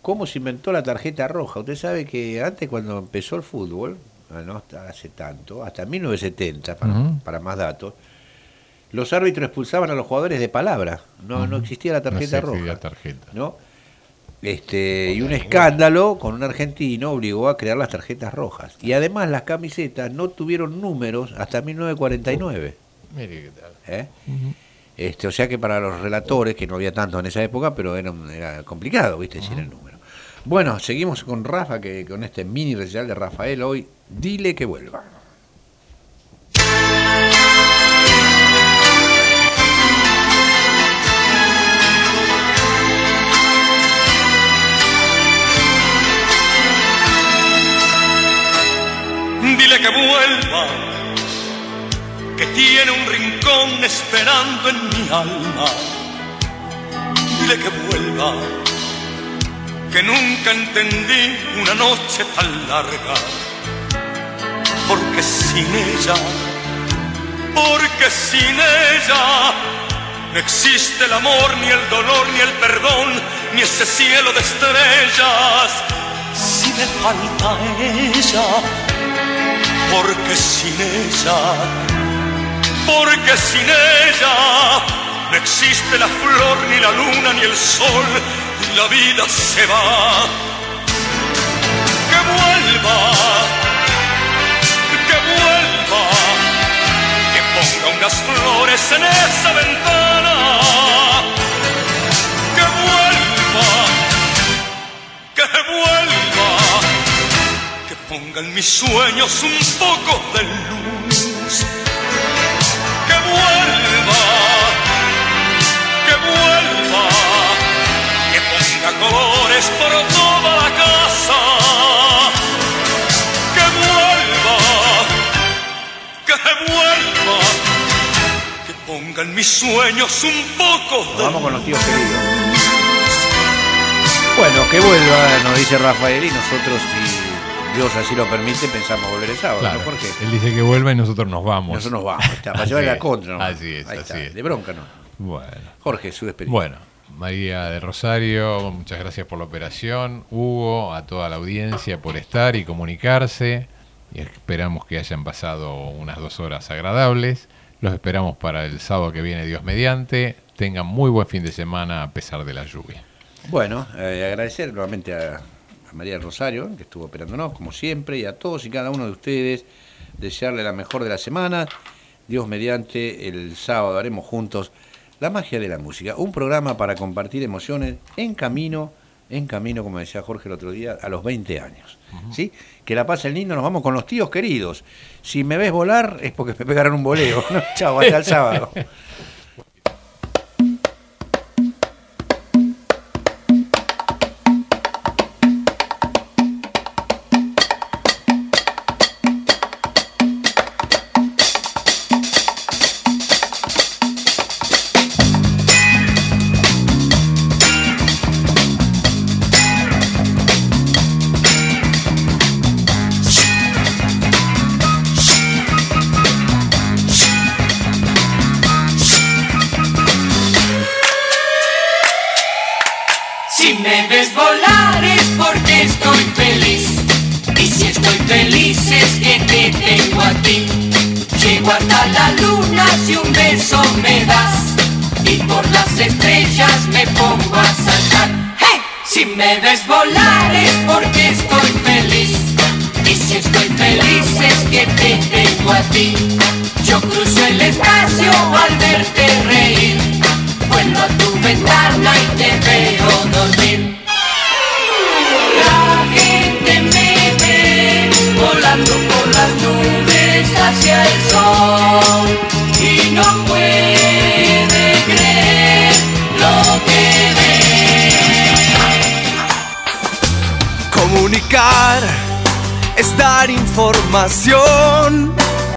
¿Cómo se inventó la tarjeta roja? Usted sabe que antes cuando empezó el fútbol, ah, no hace tanto, hasta 1970, para, Ujú. para más datos, los árbitros expulsaban a los jugadores de palabra. No, no existía la tarjeta No roja. tarjeta. ¿no? Este, y un escándalo con un argentino obligó a crear las tarjetas rojas. Y además las camisetas no tuvieron números hasta 1949. Mire qué tal. ¿eh? Este, o sea que para los relatores, que no había tanto en esa época, pero era, era complicado, ¿viste? Decir el número. Bueno, seguimos con Rafa, que con este mini recital de Rafael hoy, dile que vuelva. Dile que vuelva, que tiene un rincón esperando en mi alma. Dile que vuelva, que nunca entendí una noche tan larga. Porque sin ella, porque sin ella, no existe el amor, ni el dolor, ni el perdón, ni ese cielo de estrellas. Si me falta ella, porque sin ella, porque sin ella no existe la flor, ni la luna, ni el sol, la vida se va. Que vuelva, que vuelva, que ponga unas flores en esa ventana. Que vuelva, que vuelva que ponga en mis sueños un poco de luz. Colores por toda la casa. Que vuelva, que vuelva, que ponga en mis sueños un poco de Vamos con los tíos queridos. Bueno, que vuelva, nos dice Rafael, y nosotros, si Dios así lo permite, pensamos volver el sábado. Claro, ¿no? ¿Por qué? Él dice que vuelva y nosotros nos vamos. Nosotros nos vamos, está, para Así llevarle la contra. nomás. Así es, Ahí así está, es. De bronca, ¿no? Bueno. Jorge, su despedida. Bueno, María de Rosario, muchas gracias por la operación. Hugo, a toda la audiencia por estar y comunicarse. Y esperamos que hayan pasado unas dos horas agradables. Los esperamos para el sábado que viene, Dios mediante. Tengan muy buen fin de semana a pesar de la lluvia. Bueno, eh, agradecer nuevamente a, a María Rosario, que estuvo operándonos, como siempre, y a todos y cada uno de ustedes, desearle la mejor de la semana. Dios mediante, el sábado haremos juntos La magia de la música, un programa para compartir emociones en camino, en camino, como decía Jorge el otro día, a los 20 años. ¿Sí? Que la pasen lindo, nos vamos con los tíos queridos. Si me ves volar es porque me pegaron un boleo. ¿no? <laughs> Chao, hasta el sábado.